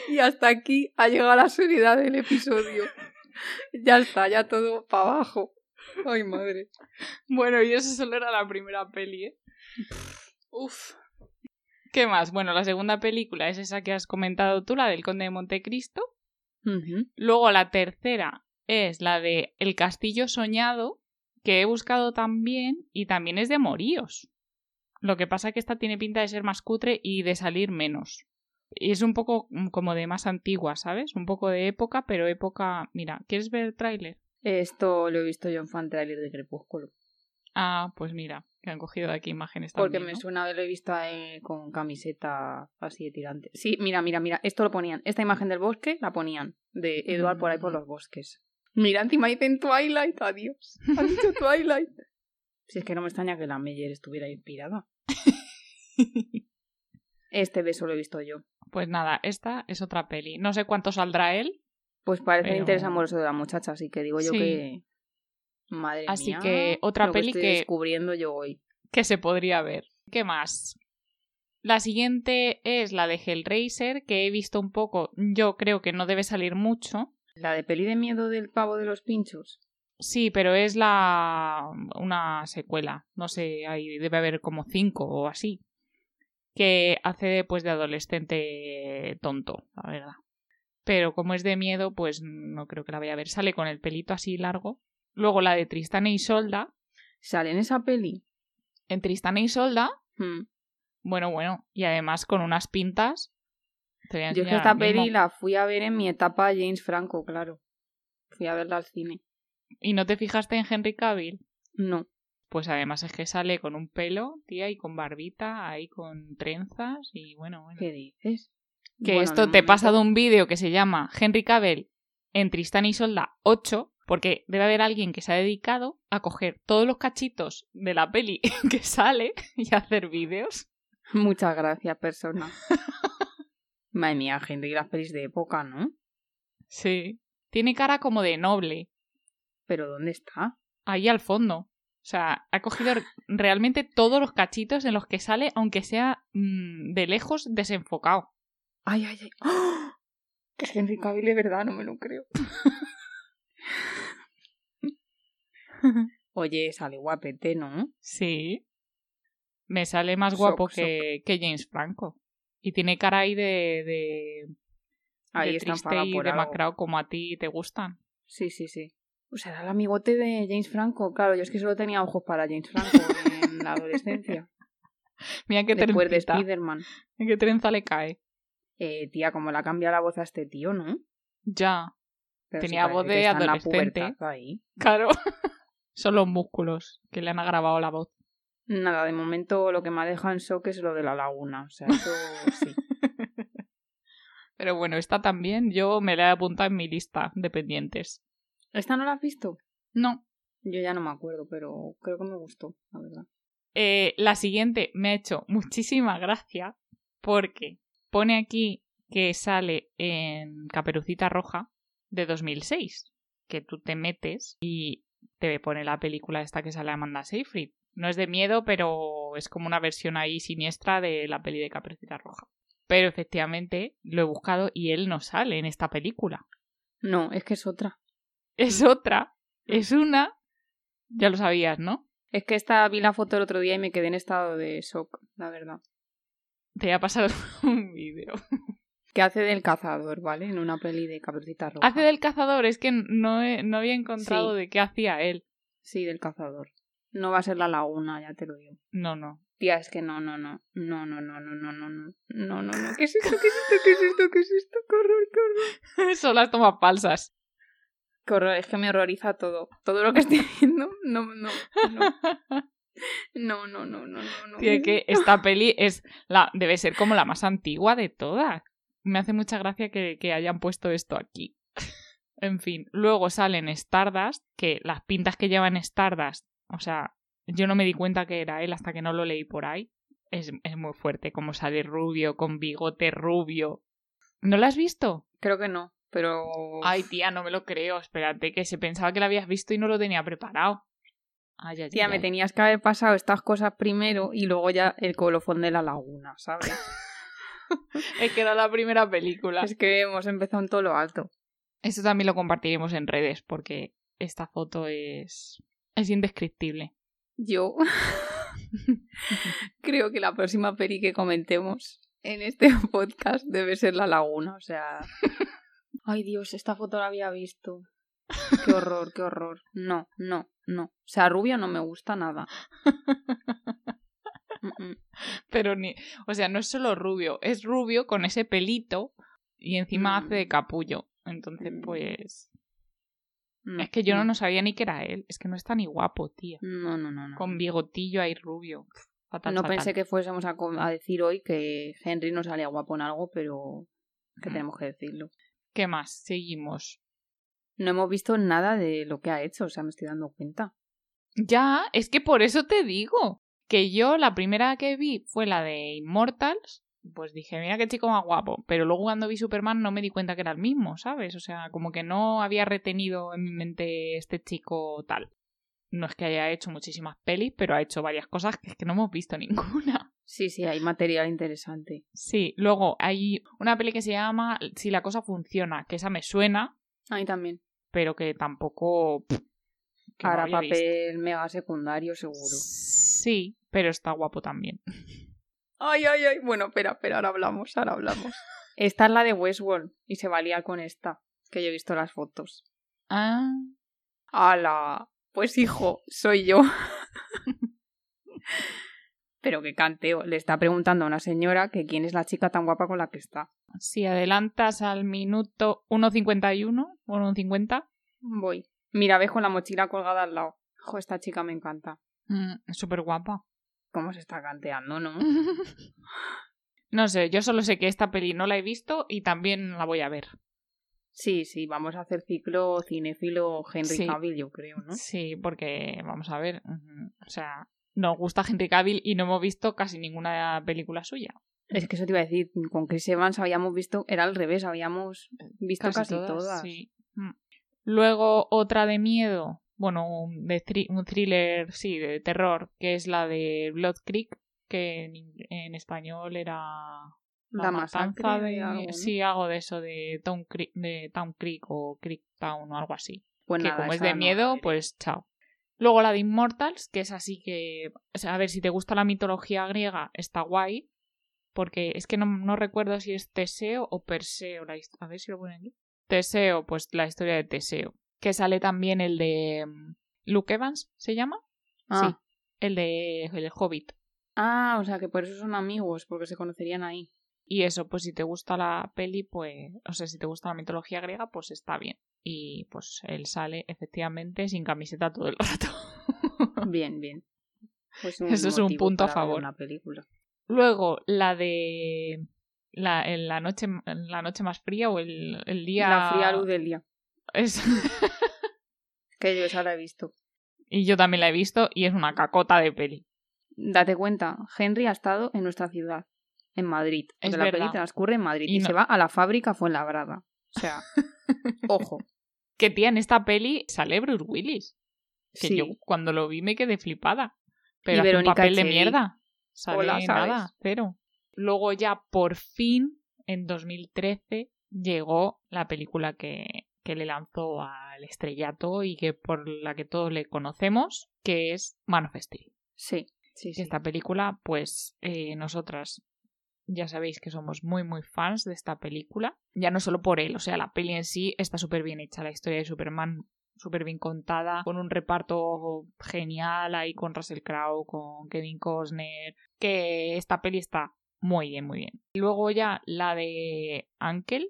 Y hasta aquí ha llegado la seriedad del episodio. Ya está, ya todo para abajo. Ay, madre. Bueno, y eso solo era la primera peli, ¿eh? Uf. ¿Qué más? Bueno, la segunda película es esa que has comentado tú, la del Conde de Montecristo. Ujú. Luego la tercera es la de El Castillo Soñado, que he buscado también y también es de Moríos. Lo que pasa que esta tiene pinta de ser más cutre y de salir menos. Y es un poco mm, como de más antigua, ¿sabes? Un poco de época, pero época... Mira, ¿quieres ver el tráiler? Esto lo he visto yo en fan trailer de Crepúsculo. Ah, pues mira, que han cogido de aquí imágenes Porque también, me ¿no? suena haberlo visto eh, con camiseta así de tirante. Sí, mira, mira, mira. Esto lo ponían. Esta imagen del bosque la ponían. De Edward por ahí por Mm. los bosques. Mira, encima dicen Twilight. Adiós. Han dicho Twilight. Si es que no me extraña que la Meyer estuviera inspirada. Este beso lo he visto yo. Pues nada, esta es otra peli. No sé cuánto saldrá él, Pues parece el Pero- interés amoroso de la muchacha, así que digo yo Sí. que. Madre Así mía. que otra lo peli estoy que- descubriendo yo hoy. que se podría ver. ¿Qué más? La siguiente es la de Hellraiser, que he visto un poco. Yo creo que no debe salir mucho. La de peli de miedo del pavo de los pinchos. Sí, pero es la una secuela. No sé, ahí debe haber como cinco o así. Que hace pues de adolescente tonto, la verdad. Pero como es de miedo, pues no creo que la vaya a ver. Sale con el pelito así largo. Luego la de Tristán e Isolda. ¿Sale en esa peli? En Tristán e Isolda, Hmm. bueno, bueno. Y además con unas pintas. Te voy a Yo que esta mismo. peli la fui a ver en mi etapa James Franco, claro. Fui a verla al cine. ¿Y no te fijaste en Henry Cavill? No. Pues además es que sale con un pelo, tía, y con barbita, ahí con trenzas y bueno, bueno. ¿Qué dices? Que Bueno, esto te he pasado un vídeo que se llama Henry Cavill en Tristán y Solda 8, porque debe haber alguien que se ha dedicado a coger todos los cachitos de la peli que sale y hacer vídeos. Muchas gracias, persona. Madre mía, Henry, las pelis de época, ¿no? Sí. Tiene cara como de noble, ¿Pero dónde está? ahí al fondo. O sea, ha cogido realmente todos los cachitos en los que sale, aunque sea mm, de lejos desenfocado. Ay, ay, ay. Que es Henry Cavill de verdad, no me lo creo. Oye, sale guapete, ¿no? Sí. Me sale más guapo Soc, que, que James Franco. Y tiene cara ahí de, de, Ahí de está triste y demacrado como a ti te gustan. Sí, sí, sí. O sea, era el amigote de James Franco. Claro, yo es que solo tenía ojos para James Franco en la adolescencia. Mira qué Después de. Spider-Man. ¿Qué trenza le cae? Eh, tía, como le ha cambiado la voz a este tío, ¿no? Ya, Pero Tenía voz de en la adolescente. ahí. claro. Son los músculos que le han agravado la voz. Nada, de momento lo que me ha dejado en shock es lo de la laguna. O sea, eso sí. Pero bueno, esta también yo me la he apuntado en mi lista de pendientes. ¿Esta no la has visto? No. Yo ya no me acuerdo, pero creo que me gustó, la verdad. Eh, la siguiente me ha hecho muchísima gracia porque pone aquí que sale en Caperucita Roja de 2006, que tú te metes y te pone la película esta que sale Amanda Seyfried. No es de miedo, pero es como una versión ahí siniestra de la peli de Caperucita Roja. Pero efectivamente lo he buscado y él no sale en esta película. No, es que es otra. Es otra, es una... Ya lo sabías, ¿no? Es que esta vi la foto el otro día y me quedé en estado de shock, la verdad. Te voy a pasar un vídeo. Que hace del cazador, ¿vale? En una peli de Caperucita Roja. Hace del cazador, es que no, he- no había encontrado Sí. de qué hacía él. Sí, del cazador. No va a ser la laguna, ya te lo digo. No, no. Tía, es que no, no, no. No, no, no, no, no, no, no. No, no, no. ¿Qué es esto? ¿Qué es esto? ¿Qué es esto? ¿Qué es esto? ¡Qué qué horror! Son las tomas falsas. Qué horror, es que me horroriza todo. Todo lo que estoy viendo, no, no, no. No, no, no, no, no, no. Tiene que esta peli es la debe ser como la más antigua de todas. Me hace mucha gracia que, que hayan puesto esto aquí. En fin, luego salen Stardust, que las pintas que llevan Stardust, o sea, yo no me di cuenta que era él hasta que no lo leí por ahí. es, es muy fuerte, como sale rubio, con bigote rubio. ¿No la has visto? Creo que no, pero... Ay, tía, no me lo creo. Espérate, que se pensaba que la habías visto y no lo tenía preparado. Ay, ay, Tía, ay, me tenías que haber pasado estas cosas primero y luego ya el colofón de la laguna, ¿sabes? Es que era la primera película. es que hemos empezado en todo lo alto. Esto también lo compartiremos en redes porque esta foto es, es indescriptible. Yo creo que la próxima peli que comentemos en este podcast debe ser La Laguna, o sea... Ay Dios, esta foto la había visto. Qué horror, qué horror. No, no, no. O sea, rubia no me gusta nada. Mm, mm. Pero ni, o sea, no es solo rubio, es rubio con ese pelito y encima hace de Mm. capullo. Entonces, Mm. pues... No, Es que yo no, sabía ni que era él. Es que no está ni guapo, tío. no, no, no, no. Con bigotillo ahí rubio. Fatal, No fatal. pensé que fuésemos a, decir hoy que Henry no salía guapo en algo, pero que Mm. tenemos que decirlo. ¿Qué más? Seguimos. No hemos visto nada de lo que ha hecho, o sea, me estoy dando cuenta. Ya, es que por eso te digo que yo la primera que vi fue la de Immortals. Pues dije, mira qué chico más guapo. Pero luego cuando vi Superman no me di cuenta que era el mismo, ¿sabes? O sea, como que no había retenido en mi mente este chico tal. No es que haya hecho muchísimas pelis, pero ha hecho varias cosas que es que no hemos visto ninguna. Sí, sí, hay material interesante. Sí, luego hay una peli que se llama Si la cosa funciona, que esa me suena, A mí también. Pero que tampoco... que no Hará visto. papel mega secundario, seguro. Sí, pero está guapo también. Ay, ay, ay. Bueno, espera, espera, ahora hablamos, ahora hablamos. Esta es la de Westworld y se va a liar con esta, que yo he visto las fotos. Ah, ¡Hala! Pues hijo, soy yo. Pero que canteo. Le está preguntando a una señora que quién es la chica tan guapa con la que está. Si adelantas al minuto 1.51 o 1.50, Voy. Mira, ves con la mochila colgada al lado. Jo, esta chica me encanta. mm, es súper guapa. ¿Cómo se está canteando, no? no sé, yo solo sé que esta peli no la he visto y también la voy a ver. Sí, sí, vamos a hacer ciclo cinéfilo Henry Sí. Cavill, yo creo, ¿no? Sí, porque vamos a ver, ujú, o sea, nos gusta Henry Cavill y no hemos visto casi ninguna película suya. Es que eso te iba a decir, con Chris Evans habíamos visto, era al revés, habíamos visto casi, todas. sí. Mm. Luego otra de miedo, bueno, un, de un thriller, sí, de terror, que es la de Blood Creek, que en, español era La masacre matanza de de algo, ¿no? sí, algo de eso de Town Creek, de Town Creek o Creek Town o algo así. Pues que nada, como es de no la miedo, pues chao. Luego la de Immortals, que es así que, o sea, a ver, si te gusta la mitología griega, está guay, porque es que no, no recuerdo si es Teseo o Perseo, la a ver si lo ponen aquí. Teseo, pues la historia de Teseo, que sale también el de mm, Luke Evans, ¿se llama? Ah. Sí, el de el Hobbit. Ah, o sea que por eso son amigos, porque se conocerían ahí. Y eso, pues si te gusta la peli, pues, o sea, si te gusta la mitología griega, pues está bien. Y pues él sale efectivamente sin camiseta todo el rato. Bien, bien. Pues Eso es un punto a favor. Una película. Luego, la de la, en la noche en la noche más fría o el, el día. La fría luz del día. Es- Que yo esa la he visto. y yo también la he visto y es una cacota de peli. Date cuenta, Henry ha estado en nuestra ciudad, en Madrid. Es la peli verdad. transcurre en Madrid Y y, no- se va a la fábrica Fuenlabrada. O sea, ojo. Que tía, en esta peli sale Bruce Willis. Que Sí. yo cuando lo vi me quedé flipada. Pero Y hace un papel de mierda. Sale Hola, nada, cero. Luego ya por fin, en 2013, llegó la película que, que le lanzó al estrellato y que por la que todos le conocemos, que es Man of Steel. Sí, sí, sí. Esta película, pues eh, nosotras ya sabéis que somos muy muy fans de esta película. Ya no solo por él, o sea, la peli en sí está súper bien hecha, la historia de Superman súper bien contada, con un reparto genial ahí con Russell Crowe, con Kevin Costner, que esta peli está muy bien, muy bien. Luego ya la de Uncle,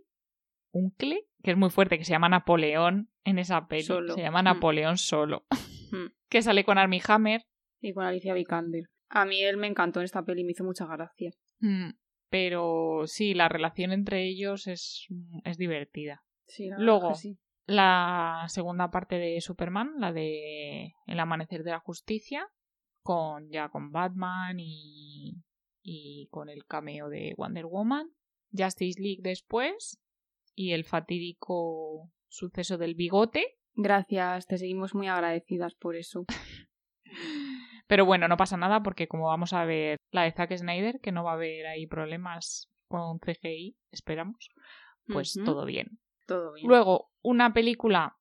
Uncle, que es muy fuerte, que se llama Napoleón en esa peli. Solo. Se llama Mm. Napoleón solo. Mm. que sale con Armie Hammer. Y con Alicia Vikander. A mí él me encantó en esta peli, me hizo mucha gracia. Mm, Pero sí, la relación entre ellos es, es divertida. Sí, la Luego. sí. La segunda parte de Superman, la de El amanecer de la justicia, con ya con Batman y, y con el cameo de Wonder Woman. Justice League después y el fatídico suceso del bigote. Gracias, te seguimos muy agradecidas por eso. Pero bueno, no pasa nada porque como vamos a ver la de Zack Snyder, que no va a haber ahí problemas con CGI, esperamos, pues todo bien. Todo bien. Luego, una película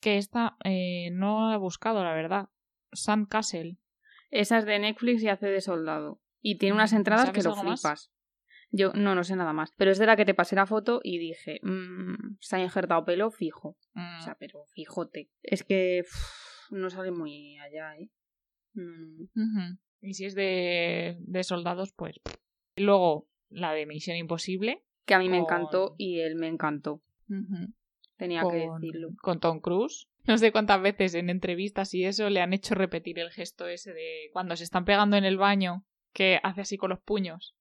que esta eh, no he buscado, la verdad. Sandcastle. Esa es de Netflix y hace de soldado. Y tiene unas entradas que ¿Sabes lo más? flipas. Yo no, no sé nada más. Pero es de la que te pasé la foto y dije, mmm, se ha injertado pelo fijo. Mm, O sea, pero fijote. Es que no sale muy allá, ¿eh? No, no. Y si es de, de soldados, pues. Luego, la de Misión Imposible. Que a mí me encantó y él me encantó. Tenía que decirlo. con Tom Cruise. No sé cuántas veces en entrevistas y eso le han hecho repetir el gesto ese de cuando se están pegando en el baño, que hace así con los puños.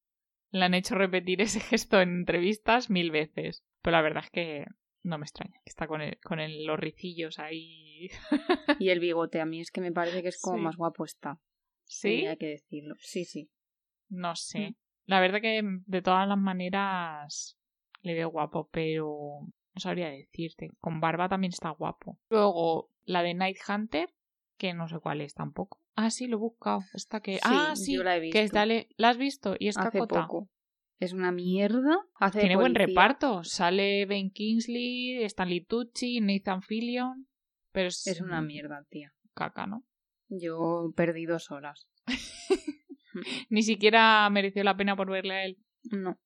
Le han hecho repetir ese gesto en entrevistas mil veces. Pero la verdad es que no me extraña. Está con, el, con el- los ricillos ahí. Y el bigote, a mí es que me parece que es como Sí. más guapo está. ¿Sí? Tenía que decirlo. Sí, sí. No sé. Mm. La verdad que de todas las maneras le veo guapo, pero no sabría decirte. Con barba también está guapo. Luego, la de Night Hunter, que no sé cuál es tampoco. Ah, sí, lo he buscado. Esta que. Sí, ah, sí. yo la he Que es visto. dale... ¿La has visto? Y es Hace cacota. poco. Es una mierda. Hace Tiene buen reparto. Sale Ben Kingsley, Stanley Tucci, Nathan Fillion. Pero es, Es una mierda, tía. caca, ¿no? Yo perdí dos horas. Ni siquiera mereció la pena por verle a él. No.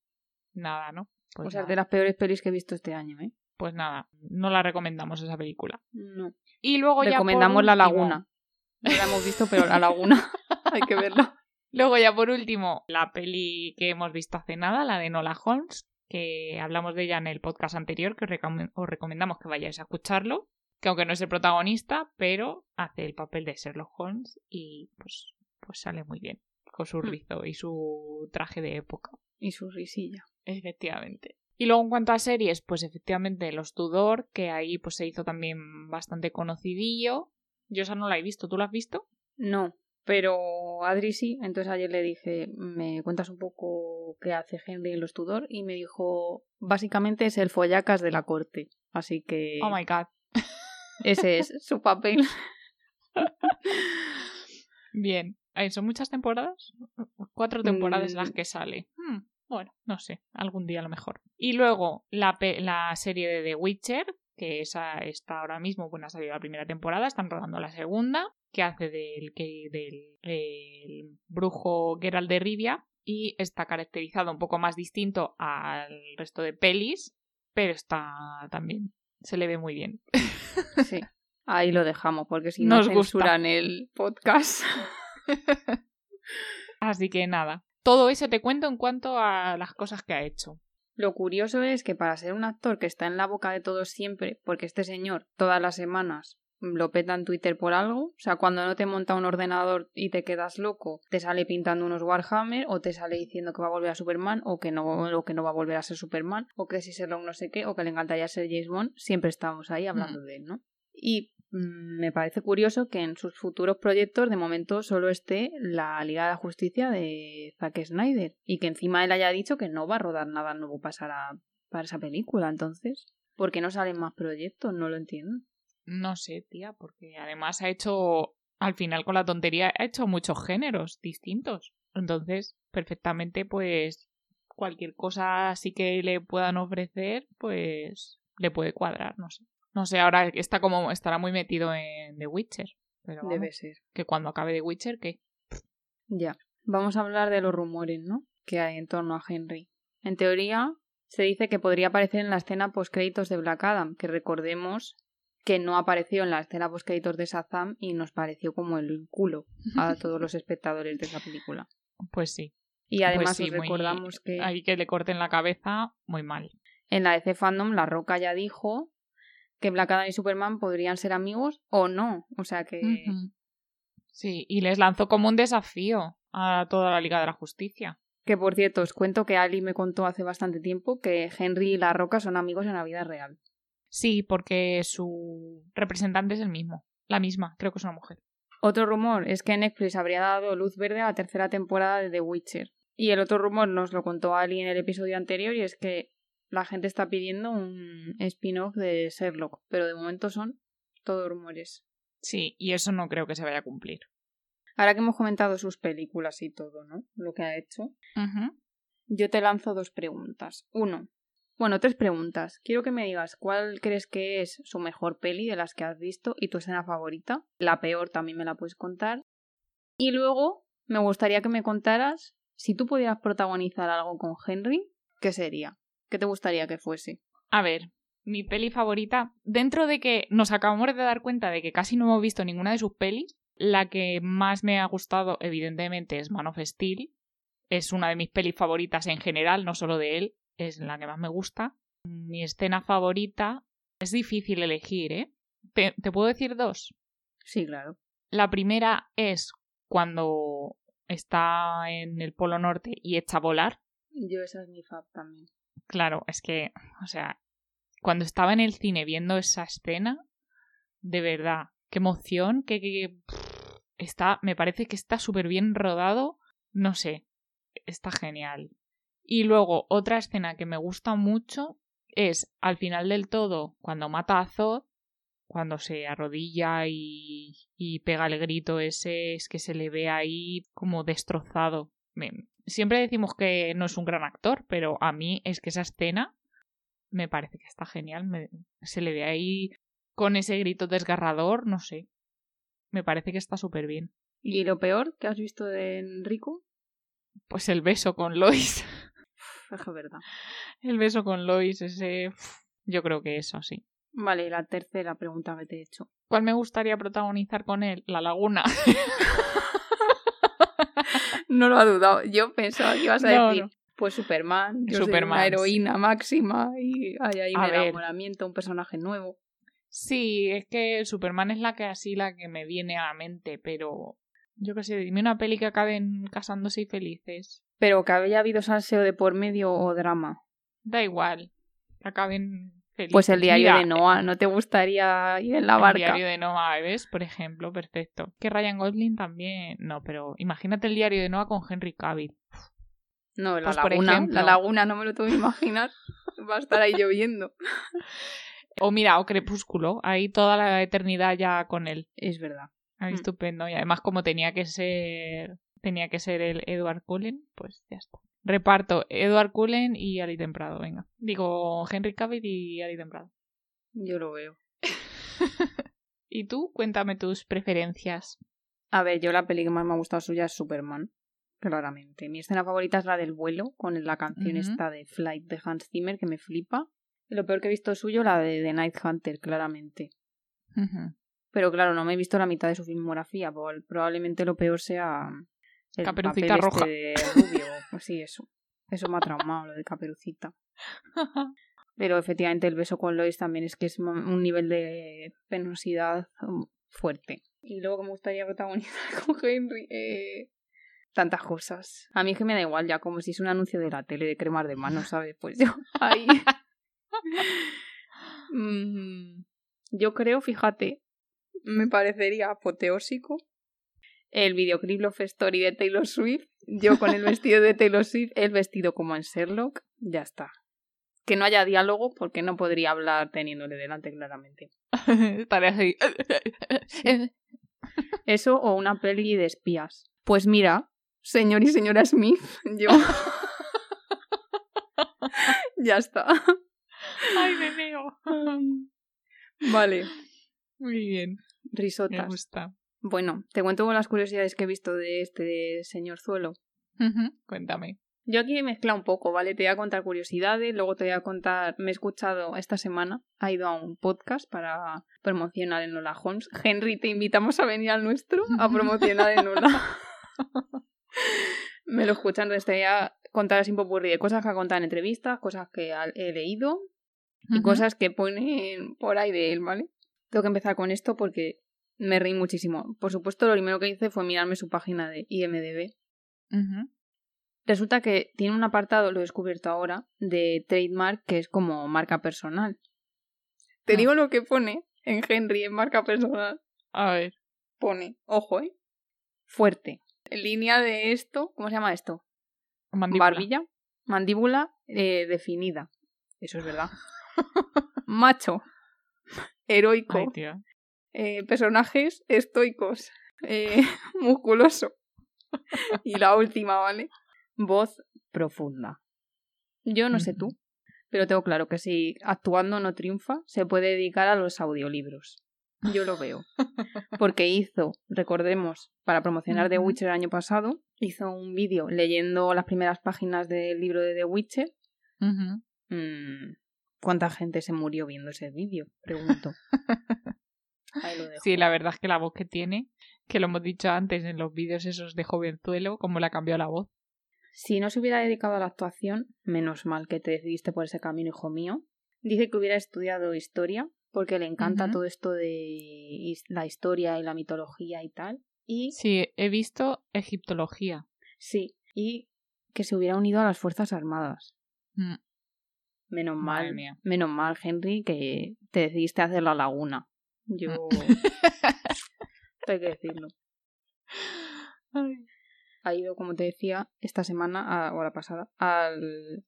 Nada, ¿no? Pues o sea, es nada. de las peores pelis que he visto este año, ¿eh? Pues nada, no la recomendamos esa película. No. Y luego ya por Recomendamos La Laguna. No la hemos visto, pero La Laguna. Hay que verla. Luego ya por último, la peli que hemos visto hace nada, la de Nola Holmes, que hablamos de ella en el podcast anterior, que os, recom- os recomendamos que vayáis a escucharlo, que aunque no es el protagonista, pero hace el papel de Sherlock Holmes y pues, pues sale muy bien, con su Hmm. rizo y su traje de época. Y su risilla. Efectivamente. Y luego en cuanto a series, pues efectivamente Los Tudor, que ahí pues se hizo también bastante conocidillo. Yo esa no la he visto, ¿tú la has visto? No, pero Adri sí. Entonces ayer le dije, ¿me cuentas un poco qué hace Henry en los Tudor? Y me dijo, básicamente es el follacas de la corte. Así que Oh my god. ese es su papel. Bien. Ay, ¿Son muchas temporadas? Cuatro temporadas las Mm. que sale. Hmm, bueno, no sé, algún día a lo mejor. Y luego la, la serie de The Witcher, que esa está ahora mismo, bueno, ha salido la primera temporada, están rodando la segunda, que hace del, que, del el brujo Geralt de Rivia y está caracterizado un poco más distinto al resto de pelis, pero está también, se le ve muy bien. Sí. Ahí lo dejamos, porque si no Nos gusta. censuran el podcast. Así que nada, todo eso te cuento en cuanto a las cosas que ha hecho. Lo curioso es que para ser un actor que está en la boca de todos siempre, porque este señor todas las semanas lo peta en Twitter por algo, o sea, cuando no te monta un ordenador y te quedas loco, te sale pintando unos Warhammer o te sale diciendo que va a volver a Superman o que no, o que no va a volver a ser Superman o que si Sherlock no sé qué o que le encantaría ser James Bond, siempre estamos ahí hablando de él, ¿no? Y mm, me parece curioso que en sus futuros proyectos de momento solo esté la Liga de la Justicia de Zack Snyder y que encima él haya dicho que no va a rodar nada nuevo para, para esa película. Entonces, ¿por qué no salen más proyectos? No lo entiendo. No sé, tía, porque además ha hecho, al final con la tontería, ha hecho muchos géneros distintos. Entonces, perfectamente, pues, cualquier cosa así que le puedan ofrecer, pues, le puede cuadrar, no sé. No sé, ahora está como, estará muy metido en The Witcher. Pero vamos, Debe ser. que cuando acabe The Witcher, ¿qué? Ya. Vamos a hablar de los rumores, ¿no? Que hay en torno a Henry. En teoría, se dice que podría aparecer en la escena post-créditos de Black Adam, que recordemos que no apareció en la escena post-créditos de Shazam y nos pareció como el culo a todos los espectadores de esa película. Pues sí. Y además Pues sí, os muy- recordamos que Ahí que le corten la cabeza, muy mal. en la DC Fandom La Roca ya dijo que Black Adam y Superman podrían ser amigos o no. O sea que. Sí, y les lanzó como un desafío a toda la Liga de la Justicia. Que por cierto, os cuento que Ali me contó hace bastante tiempo que Henry y La Roca son amigos en la vida real. Sí, porque su representante es el mismo. La misma, creo que es una mujer. Otro rumor es que Netflix habría dado luz verde a la tercera temporada de The Witcher. Y el otro rumor nos lo contó Ali en el episodio anterior y es que la gente está pidiendo un spin-off de Sherlock, pero de momento son todos rumores. Sí, y eso no creo que se vaya a cumplir. Ahora que hemos comentado sus películas y todo, ¿no? Lo que ha hecho. Yo te lanzo dos preguntas. Uno. Bueno, tres preguntas. Quiero que me digas cuál crees que es su mejor peli de las que has visto y tu escena favorita. La peor también me la puedes contar. Y luego me gustaría que me contaras si tú pudieras protagonizar algo con Henry, ¿qué sería? ¿Qué te gustaría que fuese? A ver, mi peli favorita, dentro de que nos acabamos de dar cuenta de que casi no hemos visto ninguna de sus pelis, la que más me ha gustado, evidentemente, es Man of Steel. Es una de mis pelis favoritas en general, no solo de él, es la que más me gusta. Mi escena favorita es difícil elegir, ¿eh? ¿Te, puedo decir dos? Sí, claro. La primera es cuando está en el Polo Norte y echa a volar. Yo esa es mi fab también. Claro, es que, o sea, cuando estaba en el cine viendo esa escena, de verdad, qué emoción, que, está, me parece que está súper bien rodado, no sé, está genial. Y luego otra escena que me gusta mucho es al final del todo, cuando mata a Zod, cuando se arrodilla y, y pega el grito ese, es que se le ve ahí como destrozado. Siempre decimos que no es un gran actor, pero a mí es que esa escena me parece que está genial. se le ve ahí con ese grito desgarrador, no sé. Me parece que está súper bien. ¿Y lo peor que has visto de Enrico? Pues el beso con Lois. Es verdad. El beso con Lois, ese. Yo creo que eso, sí. Vale, la tercera pregunta que te he hecho. ¿Cuál me gustaría protagonizar con él? La laguna. no lo ha dudado. Yo pensaba que ibas a decir pues Superman, yo Superman. una heroína máxima y hay ahí un enamoramiento, un personaje nuevo. Sí, es que Superman es la que así la que me viene a la mente, pero yo qué sé, dime una peli que acaben casándose y felices. Pero que haya habido salseo de por medio o drama. Da igual, acaben Pues el diario de Noah, ¿no te gustaría ir en la barca? El diario de Noah, ¿ves? Por ejemplo, perfecto. Que Ryan Gosling también. No, pero imagínate el diario de Noah con Henry Cavill. No, la pues, laguna, la laguna no me lo tengo que imaginar. Va a estar ahí lloviendo. O mira, o Crepúsculo, ahí toda la eternidad ya con él. Es verdad. Ahí mm. estupendo. Y además como tenía que ser tenía que ser el Edward Cullen, pues ya está. Reparto Edward Cullen y Ali Temprado, venga. Digo Henry Cavill y Ali Temprado. Yo lo veo. ¿Y tú? Cuéntame tus preferencias. A ver, yo la peli que más me ha gustado suya es Superman. Claramente. Mi escena favorita es la del vuelo, con la canción esta de Flight de Hans Zimmer, que me flipa. Y lo peor que he visto suyo, la de The Night Hunter, claramente. Pero claro, no me he visto la mitad de su filmografía. Probablemente lo peor sea. El Caperucita este roja. rubio. Pues sí, eso. Eso me ha traumado, lo de Caperucita. Pero efectivamente el beso con Lois también es que es un nivel de penosidad um, fuerte. Y luego que me gustaría protagonizar con Henry. Eh, tantas cosas. A mí es que me da igual ya, como si es un anuncio de la tele de cremas de manos, ¿sabes? Pues yo ahí. Mm, yo creo, fíjate, me parecería apoteósico el videoclip Love Story de Taylor Swift. Yo con el vestido de Taylor Swift, el vestido como en Sherlock, ya está. Que no haya diálogo porque no podría hablar teniéndole delante claramente. Así. Eso o una peli de espías. Pues mira, señor y señora Smith, yo. ya está. Ay, me veo. Vale. Muy bien. Risotas. Me gusta. Bueno, te cuento las curiosidades que he visto de este señor Zuelo. Cuéntame. Yo aquí he mezclado un poco, ¿vale? Te voy a contar curiosidades, luego te voy a contar, me he escuchado esta semana, ha ido a un podcast para promocionar en Lola Holmes. Henry, te invitamos a venir al nuestro a promocionar en Lola. me lo escuchan, te voy a contar así un poco de cosas que ha contado en entrevistas, cosas que he leído y cosas que ponen por ahí de él, ¿vale? Tengo que empezar con esto porque me reí muchísimo. Por supuesto, lo primero que hice fue mirarme su página de IMDB. Resulta que tiene un apartado, lo he descubierto ahora, de trademark que es como marca personal. Te ah. digo lo que pone en Henry en marca personal. A ver. Pone, ojo, ¿eh? Fuerte. En línea de esto, ¿cómo se llama esto? Mandíbula. barbilla, mandíbula eh, definida. Eso es verdad. Macho, heroico, Ay. Eh, personajes estoicos, eh, musculoso. Y la última, ¿vale? Voz profunda. Yo no sé tú, pero tengo claro que si actuando no triunfa, se puede dedicar a los audiolibros. Yo lo veo. Porque hizo, recordemos, para promocionar The. Witcher el año pasado, hizo un vídeo leyendo las primeras páginas del libro de The Witcher. Mm, ¿Cuánta gente se murió viendo ese vídeo? Pregunto. Ahí lo dejo. Sí, la verdad es que la voz que tiene, que lo hemos dicho antes en los vídeos esos de jovenzuelo, como le ha cambiado la voz. Si no se hubiera dedicado a la actuación, menos mal que te decidiste por ese camino, hijo mío. Dice que hubiera estudiado historia, porque le encanta todo esto de la historia y la mitología y tal. Y Sí, he visto egiptología. sí, y que se hubiera unido a las Fuerzas Armadas. Mm. Menos mal, menos mal, Henry, que te decidiste hacer la laguna. Yo. hay que decirlo. Ay. Ha ido, como te decía, esta semana, a- o la pasada, al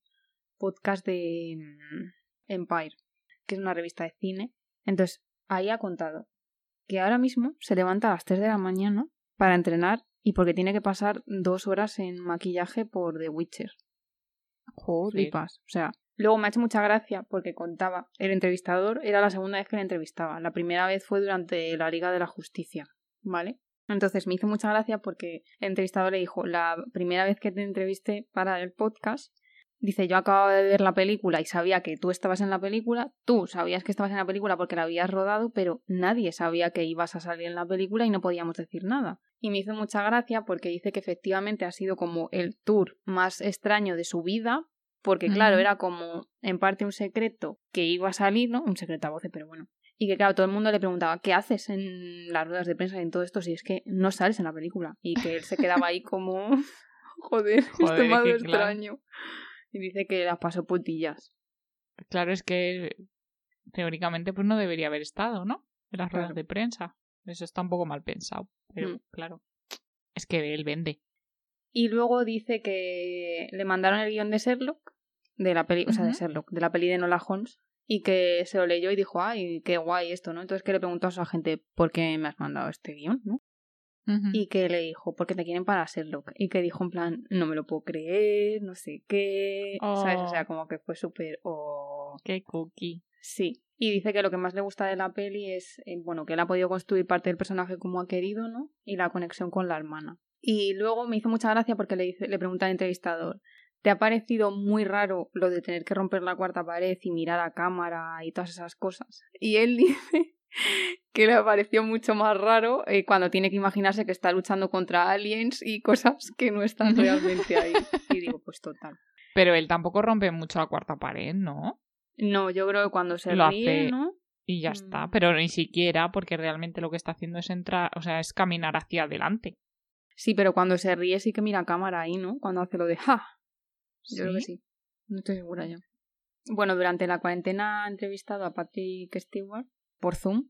podcast de mm, Empire, que es una revista de cine. Entonces, ahí ha contado que ahora mismo se levanta a las 3 de la mañana para entrenar y porque tiene que pasar dos horas en maquillaje por The Witcher. Joder. Flipas. O sea, luego me ha hecho mucha gracia porque contaba, el entrevistador era la segunda vez que le entrevistaba. La primera vez fue durante la Liga de la Justicia, ¿vale? Entonces me hizo mucha gracia porque el entrevistador le dijo, la primera vez que te entrevisté para el podcast, dice, yo acababa de ver la película y sabía que tú estabas en la película, tú sabías que estabas en la película porque la habías rodado, pero nadie sabía que ibas a salir en la película y no podíamos decir nada. Y me hizo mucha gracia porque dice que efectivamente ha sido como el tour más extraño de su vida, porque claro, era como en parte un secreto que iba a salir, ¿no? Un secreto a voces, pero bueno. Y que claro, todo el mundo le preguntaba, ¿qué haces en las ruedas de prensa y en todo esto? Si es que no sales en la película. Y que él se quedaba ahí como, joder, Joder, este claro. extraño. Y dice que las pasó putillas. Claro, es que teóricamente pues no debería haber estado, ¿no? En las ruedas Claro. de prensa. Eso está un poco mal pensado. Pero Mm. claro, es que él vende. Y luego dice que le mandaron el guion de Sherlock, de la peli, o sea, de. Sherlock, de la peli de Nola Holmes, y que se lo leyó y dijo, ay, qué guay esto, ¿no? Entonces que le preguntó a su agente, ¿por qué me has mandado este guion, no? Y que le dijo, porque te quieren para Sherlock. Y que dijo en plan, no me lo puedo creer, no sé qué. ¿Sabes? O sea, Oh. como que fue súper. oh, Qué cookie. Sí. Y dice que lo que más le gusta de la peli es, eh, bueno, que él ha podido construir parte del personaje como ha querido, ¿no? Y la conexión con la hermana. Y luego me hizo mucha gracia porque le, dice, le pregunta al entrevistador, ¿te ha parecido muy raro lo de tener que romper la cuarta pared y mirar a cámara y todas esas cosas? Y él dice que le pareció mucho más raro eh, cuando tiene que imaginarse que está luchando contra aliens y cosas que no están realmente ahí. Y digo, pues total. Pero él tampoco rompe mucho la cuarta pared, ¿no? No, yo creo que cuando se Lo ríe, hace- ¿no? Y ya Mm. está. Pero ni siquiera, porque realmente lo que está haciendo es entrar, o sea, es caminar hacia adelante. Sí, pero cuando se ríe sí que mira a cámara ahí, ¿no? Cuando hace lo de ¡ja! Yo creo que sí. No estoy segura ya. Bueno, durante la cuarentena ha entrevistado a Patrick Stewart por Zoom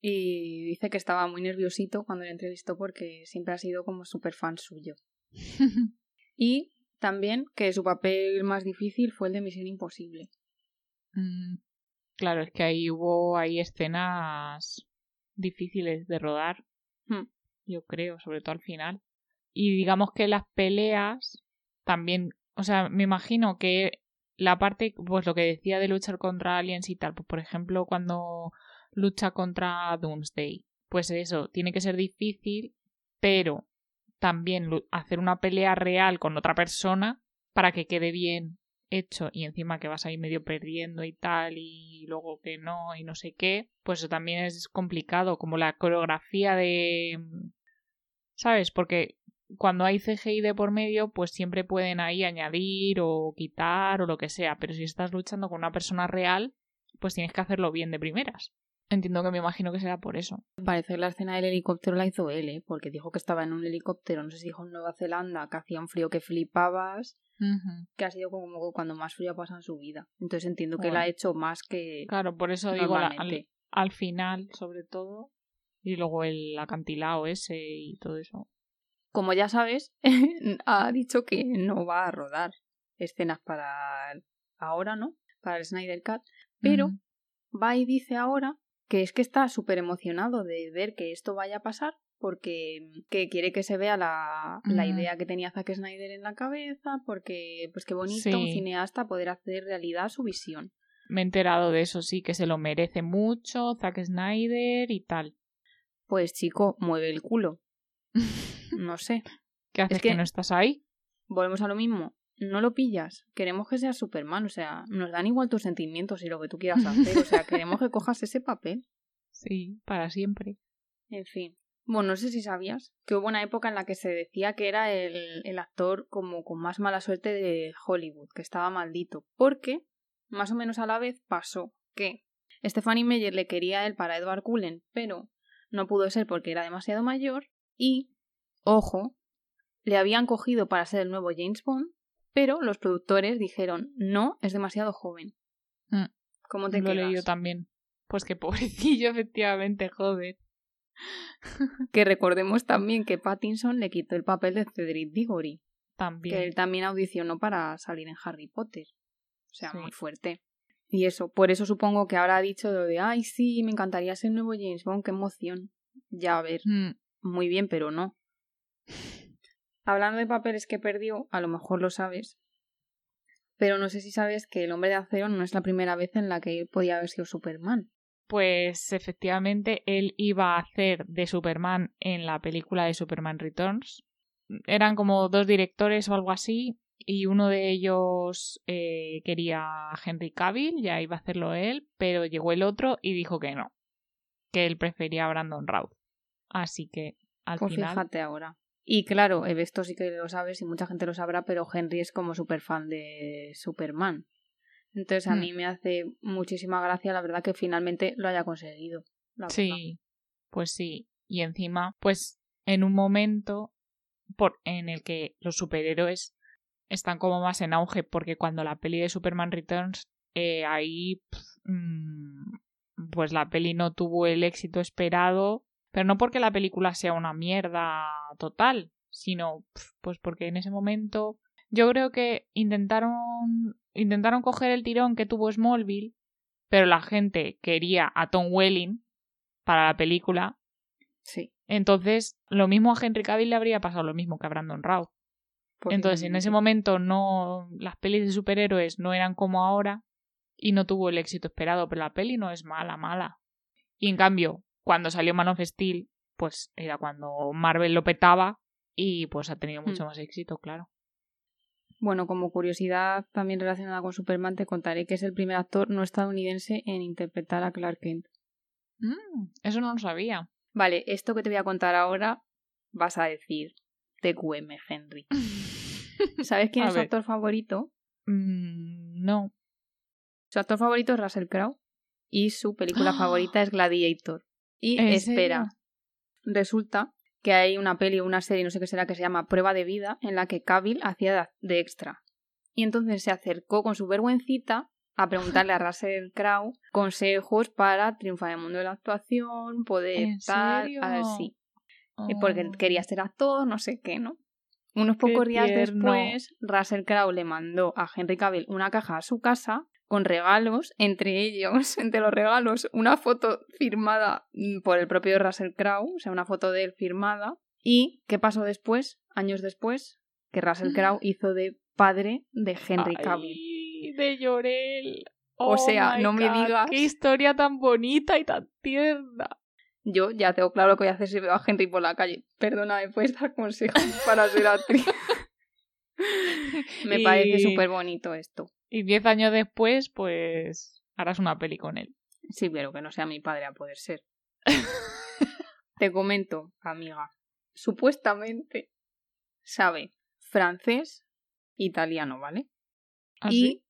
y dice que estaba muy nerviosito cuando le entrevistó porque siempre ha sido como súper fan suyo. Y también que su papel más difícil fue el de Misión Imposible. Mm, Claro, es que ahí hubo ahí escenas difíciles de rodar, Hmm. yo creo, sobre todo al final. Y digamos que las peleas también, o sea, me imagino que la parte, pues lo que decía de luchar contra aliens y tal, pues por ejemplo cuando lucha contra Doomsday, pues eso, tiene que ser difícil, pero también hacer una pelea real con otra persona para que quede bien hecho y encima que vas ahí medio perdiendo y tal y luego que no y no sé qué, pues eso también es complicado, como la coreografía de... ¿Sabes? Porque cuando hay CGI de por medio, pues siempre pueden ahí añadir o quitar o lo que sea, pero si estás luchando con una persona real, pues tienes que hacerlo bien de primeras. Entiendo que me imagino que será por eso. Parece que la escena del helicóptero la hizo él, ¿eh? porque dijo que estaba en un helicóptero, no sé si dijo en Nueva Zelanda, que hacía un frío que flipabas, que ha sido como cuando más frío pasa en su vida. Entonces entiendo que Bueno. ha hecho más que Claro, por eso digo la- al final, sobre todo, y luego el acantilado ese y todo eso. Como ya sabes, ha dicho que no va a rodar escenas para ahora, ¿no? Para el Snyder Cut, pero va y dice ahora que es que está súper emocionado de ver que esto vaya a pasar porque que quiere que se vea la, la, idea que tenía Zack Snyder en la cabeza, porque pues qué bonito un cineasta poder hacer realidad su visión. Me he enterado de eso, sí, que se lo merece mucho Zack Snyder y tal. Pues chico, mueve el culo. No sé. ¿Qué haces que, no estás ahí? Volvemos a lo mismo. No lo pillas. Queremos que seas Superman. O sea, nos dan igual tus sentimientos y lo que tú quieras hacer. O sea, queremos que cojas ese papel. Sí, para siempre. En fin. Bueno, no sé si sabías que hubo una época en la que se decía que era el, el actor como con más mala suerte de Hollywood, que estaba maldito. Porque, más o menos a la vez, pasó que Stephanie Meyer le quería él para Edward Cullen, pero no pudo ser porque era demasiado mayor y Ojo, le habían cogido para ser el nuevo James Bond, pero los productores dijeron, no, es demasiado joven. Mm, ¿Cómo te Lo he leído también. Pues que pobrecillo, efectivamente, joven. que recordemos también que Pattinson le quitó el papel de Cedric Diggory. También. Que él también audicionó para salir en Harry Potter. O sea, muy fuerte. Y eso, por eso supongo que ahora ha dicho lo de, ay, sí, me encantaría ser el nuevo James Bond, qué emoción. Ya, a ver, mm. muy bien, pero no. Hablando de papeles que perdió, a lo mejor lo sabes, pero no sé si sabes que El hombre de acero no es la primera vez en la que él podía haber sido Superman. Pues efectivamente él iba a hacer de Superman en la película de Superman Returns. Eran como dos directores o algo así y uno de ellos eh, quería a Henry Cavill, ya iba a hacerlo él, pero llegó el otro y dijo que no, que él prefería a Brandon Routh. Así que al pues final... fíjate ahora. Y claro, esto sí que lo sabes y mucha gente lo sabrá, pero Henry es como súper fan de Superman. Entonces a hmm. mí me hace muchísima gracia, la verdad, que finalmente lo haya conseguido. sí, pues sí. Y encima, pues en un momento por, en el que los superhéroes están como más en auge, porque cuando la peli de Superman Returns, eh, ahí, mm, pues la peli no tuvo el éxito esperado pero no porque la película sea una mierda total, sino pues porque en ese momento yo creo que intentaron intentaron coger el tirón que tuvo Smallville, pero la gente quería a Tom Welling para la película. Sí. Entonces, lo mismo a Henry Cavill le habría pasado lo mismo que a Brandon Routh. Entonces, en ese momento no las pelis de superhéroes no eran como ahora y no tuvo el éxito esperado, pero la peli no es mala, mala. Y en cambio, cuando salió Man of Steel, pues era cuando Marvel lo petaba y pues ha tenido mucho hmm. más éxito, claro. Bueno, como curiosidad también relacionada con Superman, te contaré que es el primer actor no estadounidense en interpretar a Clark Kent. Mm, eso no lo sabía. Vale, esto que te voy a contar ahora vas a decir TQM, Henry. ¿Sabes quién es su actor favorito? Mm, no. Su actor favorito es Russell Crowe y su película favorita es Gladiator. Y espera, resulta que hay una peli una serie, no sé qué será, que se llama Prueba de Vida, en la que Cavill hacía de extra. Y entonces se acercó con su vergüencita a preguntarle a Russell Crowe consejos para triunfar en el mundo de la actuación, poder estar, a ver si. Porque oh. quería ser actor, no sé qué, ¿no? Unos pocos días después, Russell Crowe le mandó a Henry Cavill una caja a su casa con regalos, entre ellos, entre los regalos, una foto firmada mm, por el propio Russell Crowe, o sea, una foto de él firmada. ¿Y qué pasó después? Años después, que Russell Crowe hizo de padre de Henry Cavill. de Llorel. o sea, oh no me digas. Qué historia tan bonita y tan tierna. Yo ya tengo claro que voy a hacer si veo a Henry por la calle. Perdona, puedes dar consejos para ser actriz? me parece súper bonito esto. Y diez años después, pues harás una peli con él. Sí, pero que no sea mi padre a poder ser. Te comento, amiga. Supuestamente sabe francés, italiano, ¿vale? ¿Ah, y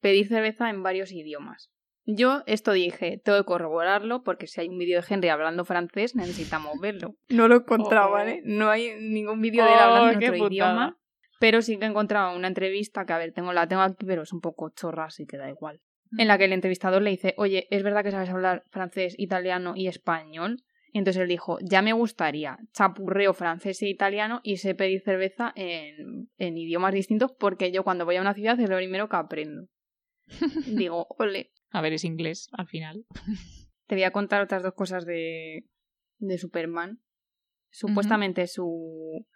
pedir cerveza en varios idiomas. Yo esto dije, tengo que corroborarlo porque si hay un vídeo de Henry hablando francés necesitamos verlo. No lo he encontrado, ¿vale? Oh. No hay ningún vídeo de él hablando en oh, otro idioma. Pero sí que he encontrado una entrevista que, a ver, tengo, la tengo aquí, pero es un poco chorra, así que da igual. En la que el entrevistador le dice, oye, ¿es verdad que sabes hablar francés, italiano y español? Y entonces él dijo, ya me gustaría chapurreo francés e italiano y sé pedir cerveza en, en idiomas distintos porque yo cuando voy a una ciudad es lo primero que aprendo. Digo, ole. A ver, es inglés al final. Te voy a contar otras dos cosas de, de Superman. Supuestamente su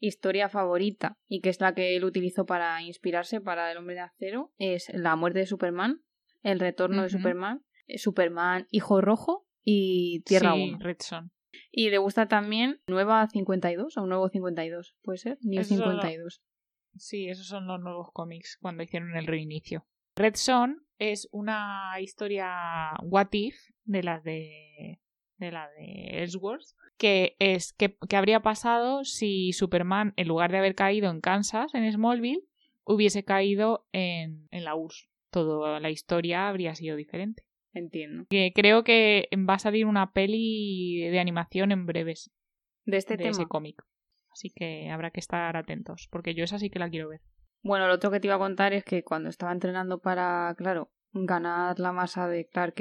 historia favorita y que es la que él utilizó para inspirarse para el hombre de acero es la muerte de Superman, el retorno de. Superman, eh, Superman Hijo Rojo y Tierra sí, 1. Red Son. Y le gusta también Nueva 52 o Nuevo 52, ¿puede ser? New Esos son los- 52. Sí, esos son los nuevos cómics cuando hicieron el reinicio. Red Son es una historia what if de las de de la de Ellsworth que es que, que habría pasado si Superman en lugar de haber caído en Kansas en Smallville hubiese caído en, en la URSS. Toda la historia habría sido diferente. Entiendo. Que creo que va a salir una peli de animación en breves De este de tema. ese cómic. Así que habrá que estar atentos, porque yo esa sí que la quiero ver. Bueno, lo otro que te iba a contar es que cuando estaba entrenando para, claro, ganar la masa de Clark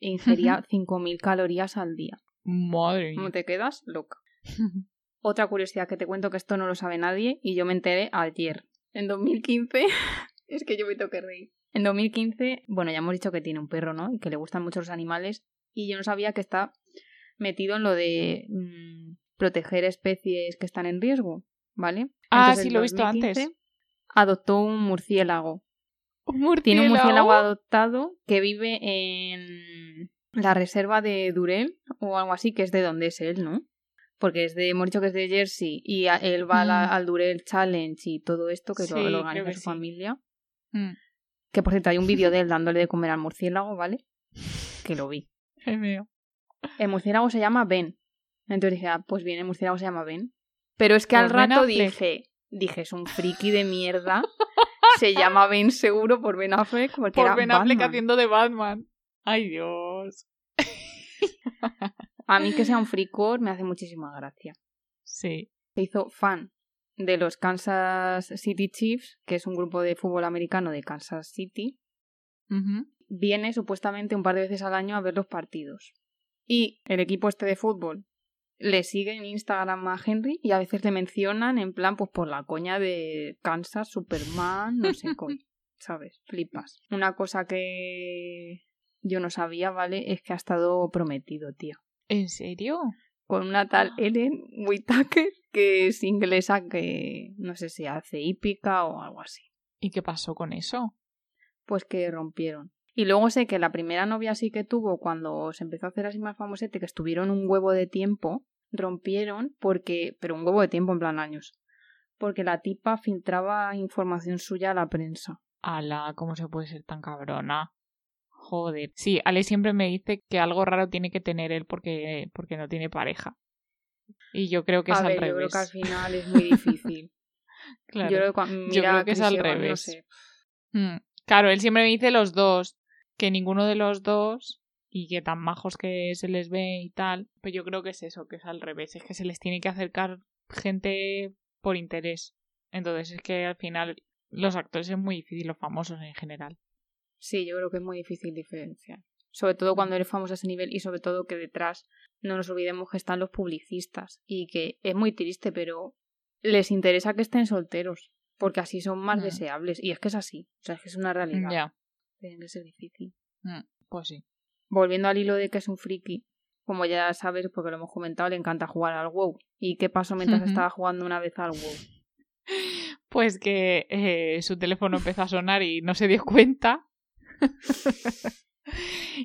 Kent, ingería 5.000 calorías al día. Madre ¿Cómo mía. te quedas? Loca. Otra curiosidad que te cuento que esto no lo sabe nadie y yo me enteré ayer. En 2015, es que yo me tengo que reír. En 2015, bueno, ya hemos dicho que tiene un perro, ¿no? Y que le gustan mucho los animales. Y yo no sabía que está metido en lo de mm, proteger especies que están en riesgo, ¿vale? Ah, Entonces, sí, lo he visto 2015 antes. Adoptó un murciélago. Un Tiene un murciélago adoptado que vive en la reserva de Durel o algo así, que es de donde es él, ¿no? Porque es de, hemos dicho que es de Jersey y a- él va la- Mm. al Durel Challenge y todo esto que lo- Sí, lo, creo organiza su sí. familia. Mm, Que por cierto hay un vídeo de él dándole de comer al murciélago, ¿vale? Que lo vi. es mío. El murciélago se llama Ben. Entonces dije, ah, pues bien, el murciélago se llama Ben. Pero es que al Por Ben rato dije, dije, es un friki de mierda. se llama Ben seguro por Ben Affleck porque Por era Ben Affleck Batman. haciendo de Batman. Ay, Dios. A mí que sea un fricor me hace muchísima gracia. Sí. Se hizo fan de los Kansas City Chiefs, que es un grupo de fútbol americano de Kansas City. Viene supuestamente un par de veces al año a ver los partidos. Y el equipo este de fútbol le sigue en Instagram a Henry y a veces le mencionan en plan pues por la coña de Kansas, Superman, no sé qué, ¿sabes? Flipas. Una cosa que yo no sabía, ¿vale? Es que ha estado prometido, tío. ¿En serio? con una tal Ellen Whitaker que es inglesa que no sé si hace hípica o algo así. ¿Y qué pasó con eso? Pues que rompieron. Y luego sé que la primera novia sí que tuvo cuando se empezó a hacer así más famosete, que estuvieron un huevo de tiempo, rompieron porque, pero un huevo de tiempo en plan años, porque la tipa filtraba información suya a la prensa. Ala, ¿cómo se puede ser tan cabrona? Joder. Sí, Ale siempre me dice que algo raro tiene que tener él porque, porque no tiene pareja. Y yo creo que es al ver, yo revés. creo que al final es muy difícil. Claro. Yo creo que, mira creo que es al no revés. sé. Mm, Claro, él siempre me dice los dos, que ninguno de los dos, y que tan majos que se les ve y tal, pues yo creo que es eso, que es al revés, es que se les tiene que acercar gente por interés. Entonces es que al final los actores es muy difícil, los famosos en general. Sí, yo creo que es muy difícil diferenciar. Sobre todo cuando eres famoso a ese nivel y sobre todo que detrás no nos olvidemos que están los publicistas y que es muy triste, pero les interesa que estén solteros porque así son más deseables y es que es así, o sea, es que es una realidad. Ya, Tiene que ser difícil. mm, pues sí. Volviendo al hilo de que es un friki, como ya sabes, porque lo hemos comentado, le encanta jugar al WoW. ¿Y qué pasó mientras estaba jugando una vez al WoW? Pues que eh, su teléfono empezó a sonar y no se dio cuenta.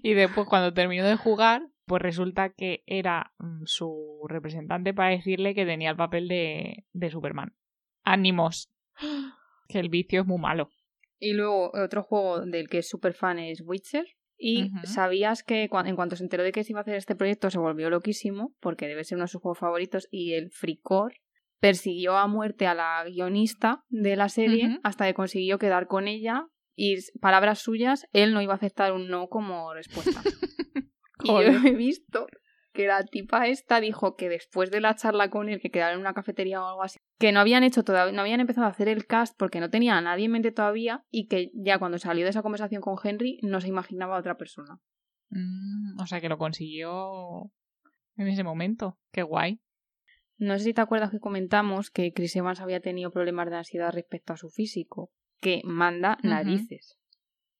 y después cuando terminó de jugar, pues resulta que era mm, su representante para decirle que tenía el papel de, de Superman. Ánimos. Que el vicio es muy malo. Y luego otro juego del que es súper fan es Witcher. Y sabías que en cuanto se enteró de que se iba a hacer este proyecto se volvió loquísimo, porque debe ser uno de sus juegos favoritos, y el fricor persiguió a muerte a la guionista de la serie hasta que consiguió quedar con ella y, palabras suyas, él no iba a aceptar un no como respuesta. y yo he visto que la tipa esta dijo que después de la charla con él, que quedaron en una cafetería o algo así, que no habían hecho todavía, no habían empezado a hacer el cast porque no tenía a nadie en mente todavía y que ya cuando salió de esa conversación con Henry no se imaginaba a otra persona. Mm, o sea que lo consiguió en ese momento. Qué guay. No sé si te acuerdas que comentamos que Chris Evans había tenido problemas de ansiedad respecto a su físico, que manda narices.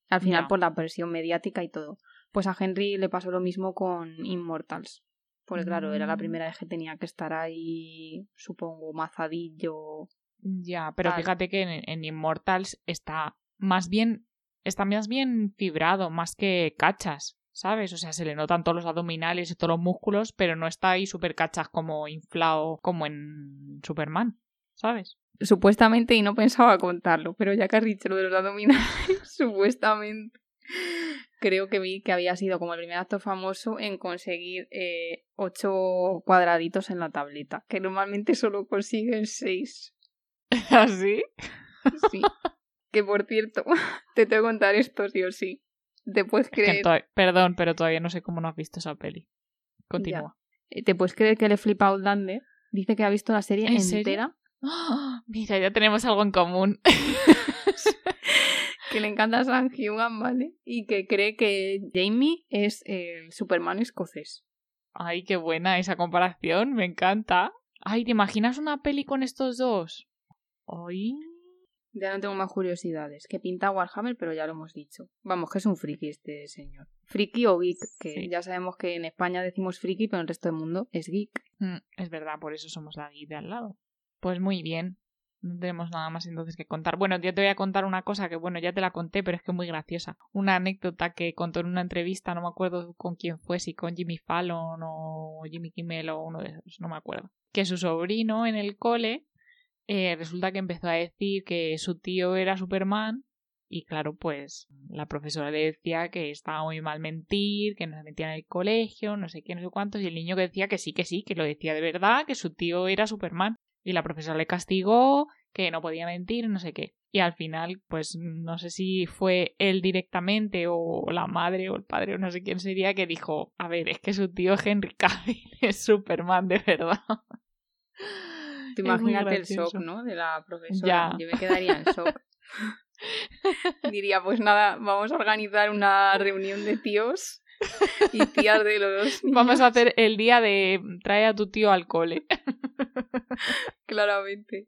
Al final, por la presión mediática y todo. Pues a Henry le pasó lo mismo con Immortals. Porque claro, era la mm. primera vez que tenía que estar ahí, supongo, mazadillo. Ya, pero fíjate que en, en, Immortals está más bien, está más bien fibrado, más que cachas. ¿sabes? O sea, se le notan todos los abdominales y todos los músculos, pero no está ahí súper cachas como inflado como en Superman, ¿sabes? Supuestamente, y no pensaba contarlo, pero ya que has dicho lo de los abdominales, supuestamente creo que vi que había sido como el primer actor famoso en conseguir eh, ocho cuadraditos en la tableta, que normalmente solo consiguen seis. ¿Así? ¿Ah, sí. que por cierto, te tengo que contar esto sí o sí. ¿Te puedes creer? Perdón, pero todavía no sé cómo no has visto esa peli. Continúa. Eh, ¿Te puedes creer que le flipa Outlander? Dice que ha visto la serie entera. mira, ya tenemos algo en común. que le encanta San Hugan, ¿vale? Y que cree que Jamie es el Superman escocés. Ay, qué buena esa comparación, me encanta. Ay, ¿te imaginas una peli con estos dos? Ay. Ya no tengo más curiosidades. Que pinta Warhammer, pero ya lo hemos dicho. Vamos, que es un friki este señor. Friki o geek, que ya sabemos que en España decimos friki, pero en el resto del mundo es geek. Mm, es verdad, por eso somos la geek de al lado. Pues muy bien. No tenemos nada más entonces que contar. Bueno, yo te voy a contar una cosa que, bueno, ya te la conté, pero es que es muy graciosa. Una anécdota que contó en una entrevista, no me acuerdo con quién fue, si con Jimmy Fallon o Jimmy Kimmel o uno de esos, no me acuerdo. Que su sobrino en el cole eh, resulta que empezó a decir que su tío era Superman y claro, pues la profesora le decía que estaba muy mal mentir, que no se metía en el colegio, no sé qué, no sé cuántos, y el niño que decía que sí, que sí, que lo decía de verdad, que su tío era Superman. Y la profesora le castigó, que no podía mentir, no sé qué. Y al final, pues no sé si fue él directamente o la madre o el padre o no sé quién sería que dijo, a ver, es que su tío Henry Cavill es Superman de verdad. Te imagínate el shock, ¿no? De la profesora. Yo me quedaría en shock. Diría, pues nada, vamos a organizar una reunión de tíos y tías de los Vamos a hacer el día de trae a tu tío al cole. Claramente.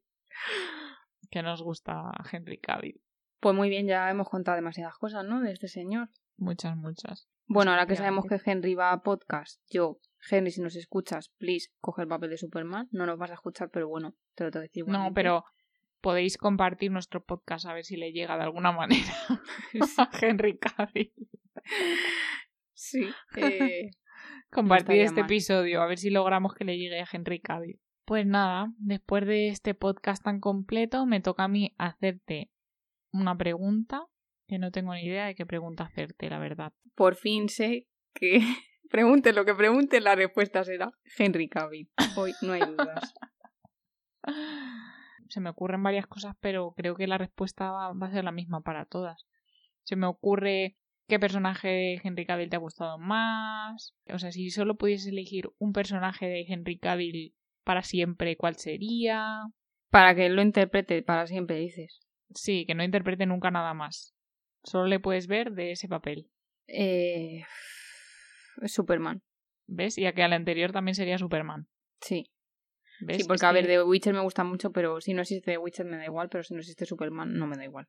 Que nos gusta Henry Cavill. Pues muy bien, ya hemos contado demasiadas cosas, ¿no? De este señor. Muchas, muchas. Bueno, ahora que sabemos que Henry va a podcast, yo Henry, si nos escuchas, please, coge el papel de Superman. No nos vas a escuchar, pero bueno, te lo tengo que decir. No, pero podéis compartir nuestro podcast a ver si le llega de alguna manera a Henry Cavill. Sí. Eh, compartir este episodio, a ver si logramos que le llegue a Henry Cavill. Pues nada, después de este podcast tan completo, me toca a mí hacerte una pregunta que no tengo ni idea de qué pregunta hacerte, la verdad. Por fin sé que Pregunte lo que pregunte, la respuesta será Henry Cavill. Hoy no hay dudas. Se me ocurren varias cosas, pero creo que la respuesta va, a ser la misma para todas. Se me ocurre qué personaje de Henry Cavill te ha gustado más. O sea, si solo pudieses elegir un personaje de Henry Cavill para siempre, ¿cuál sería? Para que él lo interprete para siempre, dices. Sí, que no interprete nunca nada más. Solo le puedes ver de ese papel. Eh, Superman. ¿Ves? Y a que al anterior también sería Superman. Sí. ¿Ves? Sí, porque a ver, de Witcher me gusta mucho, pero si no existe The Witcher me da igual, pero si no existe Superman no me da igual.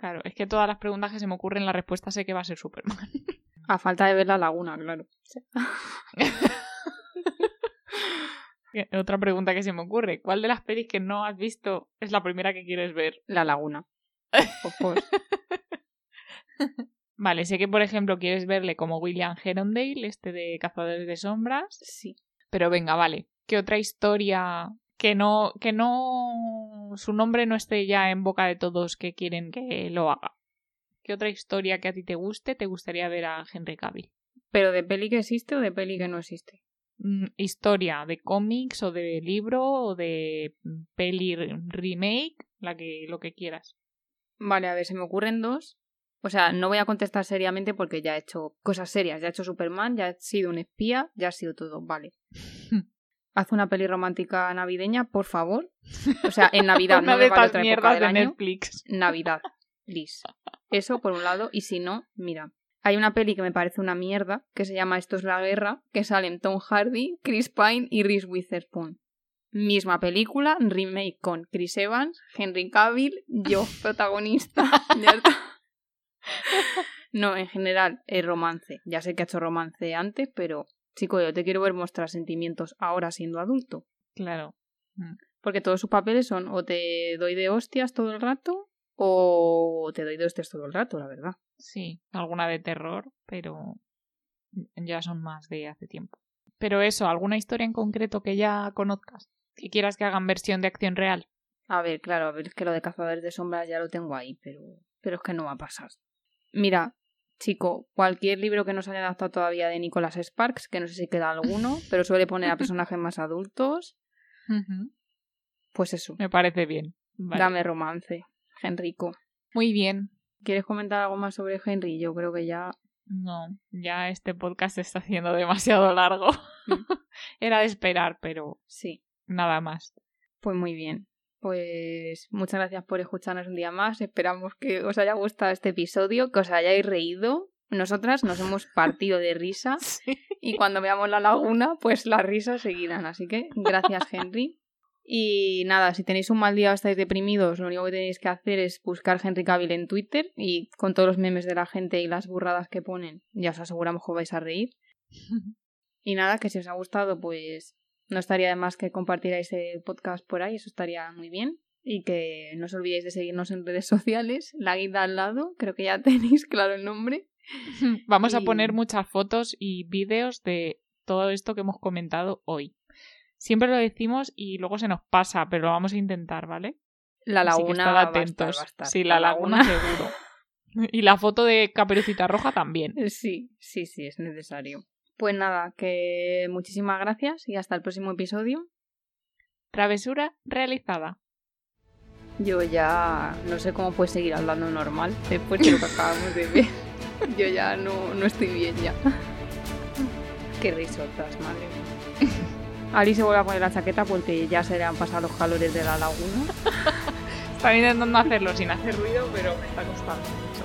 Claro, es que todas las preguntas que se me ocurren, la respuesta sé que va a ser Superman. A falta de ver la laguna, claro. Otra pregunta que se me ocurre. ¿Cuál de las pelis que no has visto es la primera que quieres ver? La laguna. Vale, sé que por ejemplo quieres verle como William Herondale, este de Cazadores de Sombras. Sí. Pero venga, vale. ¿Qué otra historia que no, que no, su nombre no esté ya en boca de todos que quieren que lo haga? ¿Qué otra historia que a ti te guste te gustaría ver a Henry Cavill? ¿Pero de peli que existe o de peli que no existe? Mm, historia, de cómics o de libro o de peli remake, la que, lo que quieras. Vale, a ver, se me ocurren dos. O sea, no voy a contestar seriamente porque ya he hecho cosas serias. Ya he hecho Superman, ya he sido un espía, ya ha sido todo. Vale. Haz una peli romántica navideña, por favor. O sea, en Navidad, no me vale otra época del año. Netflix. Navidad, please. Eso por un lado. Y si no, mira, Hay una peli que me parece una mierda, que se llama Esto es la guerra, que salen Tom Hardy, Chris Pine y Reese Witherspoon. Misma película, remake con Chris Evans, Henry Cavill, yo, protagonista. No, en general, es romance. Ya sé que ha hecho romance antes, pero chico, yo te quiero ver mostrar sentimientos ahora siendo adulto. Claro. Mm. Porque todos sus papeles son o te doy de hostias todo el rato o te doy de hostias todo el rato, la verdad. Sí, alguna de terror, pero ya son más de hace tiempo. Pero eso, ¿alguna historia en concreto que ya conozcas? Que quieras que hagan versión de acción real. A ver, claro, a ver, es que lo de cazadores de sombras ya lo tengo ahí, pero, pero es que no va a pasar. Mira, chico, cualquier libro que no se haya adaptado todavía de Nicholas Sparks, que no sé si queda alguno, pero suele poner a personajes más adultos, pues eso, Me parece bien. Vale. dame romance, Henrico. Muy bien. ¿Quieres comentar algo más sobre Henry? Yo creo que ya... No, ya este podcast se está haciendo demasiado largo. Era de esperar, pero Sí, nada más. pues muy bien. Pues muchas gracias por escucharnos un día más. Esperamos que os haya gustado este episodio, que os hayáis reído. Nosotras nos hemos partido de risa y cuando veamos la laguna, pues las risas seguirán. Así que gracias, Henry. Y nada, si tenéis un mal día o estáis deprimidos, lo único que tenéis que hacer es buscar Henry Cavill en Twitter y con todos los memes de la gente y las burradas que ponen, ya os aseguramos que os vais a reír. Y nada, que si os ha gustado, pues no estaría de más que compartierais el podcast por ahí, eso estaría muy bien. Y que no os olvidéis de seguirnos en redes sociales, la guida al lado, creo que ya tenéis claro el nombre. Vamos a poner muchas fotos y vídeos de todo esto que hemos comentado hoy. Siempre lo decimos y luego se nos pasa, pero lo vamos a intentar, ¿vale? La laguna a estar, atentos. va a estar. Sí, la, laguna, seguro. Y la foto de Caperucita Roja también. Sí, sí, sí, es necesario. Pues nada, que muchísimas gracias y hasta el próximo episodio. Travesura realizada. Yo ya no sé cómo puedes seguir hablando normal después de lo que acabamos de ver. Yo ya no, no estoy bien ya. Qué risotas, madre mía. Ali se vuelve a poner la chaqueta porque ya se le han pasado los calores de la laguna. Estaba intentando hacerlo sin hacer ruido, pero me está costando mucho.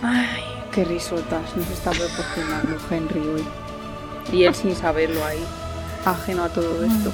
Ay, qué risotas nos está proporcionando Henry hoy. Y él sin saberlo ahí, ajeno a todo esto.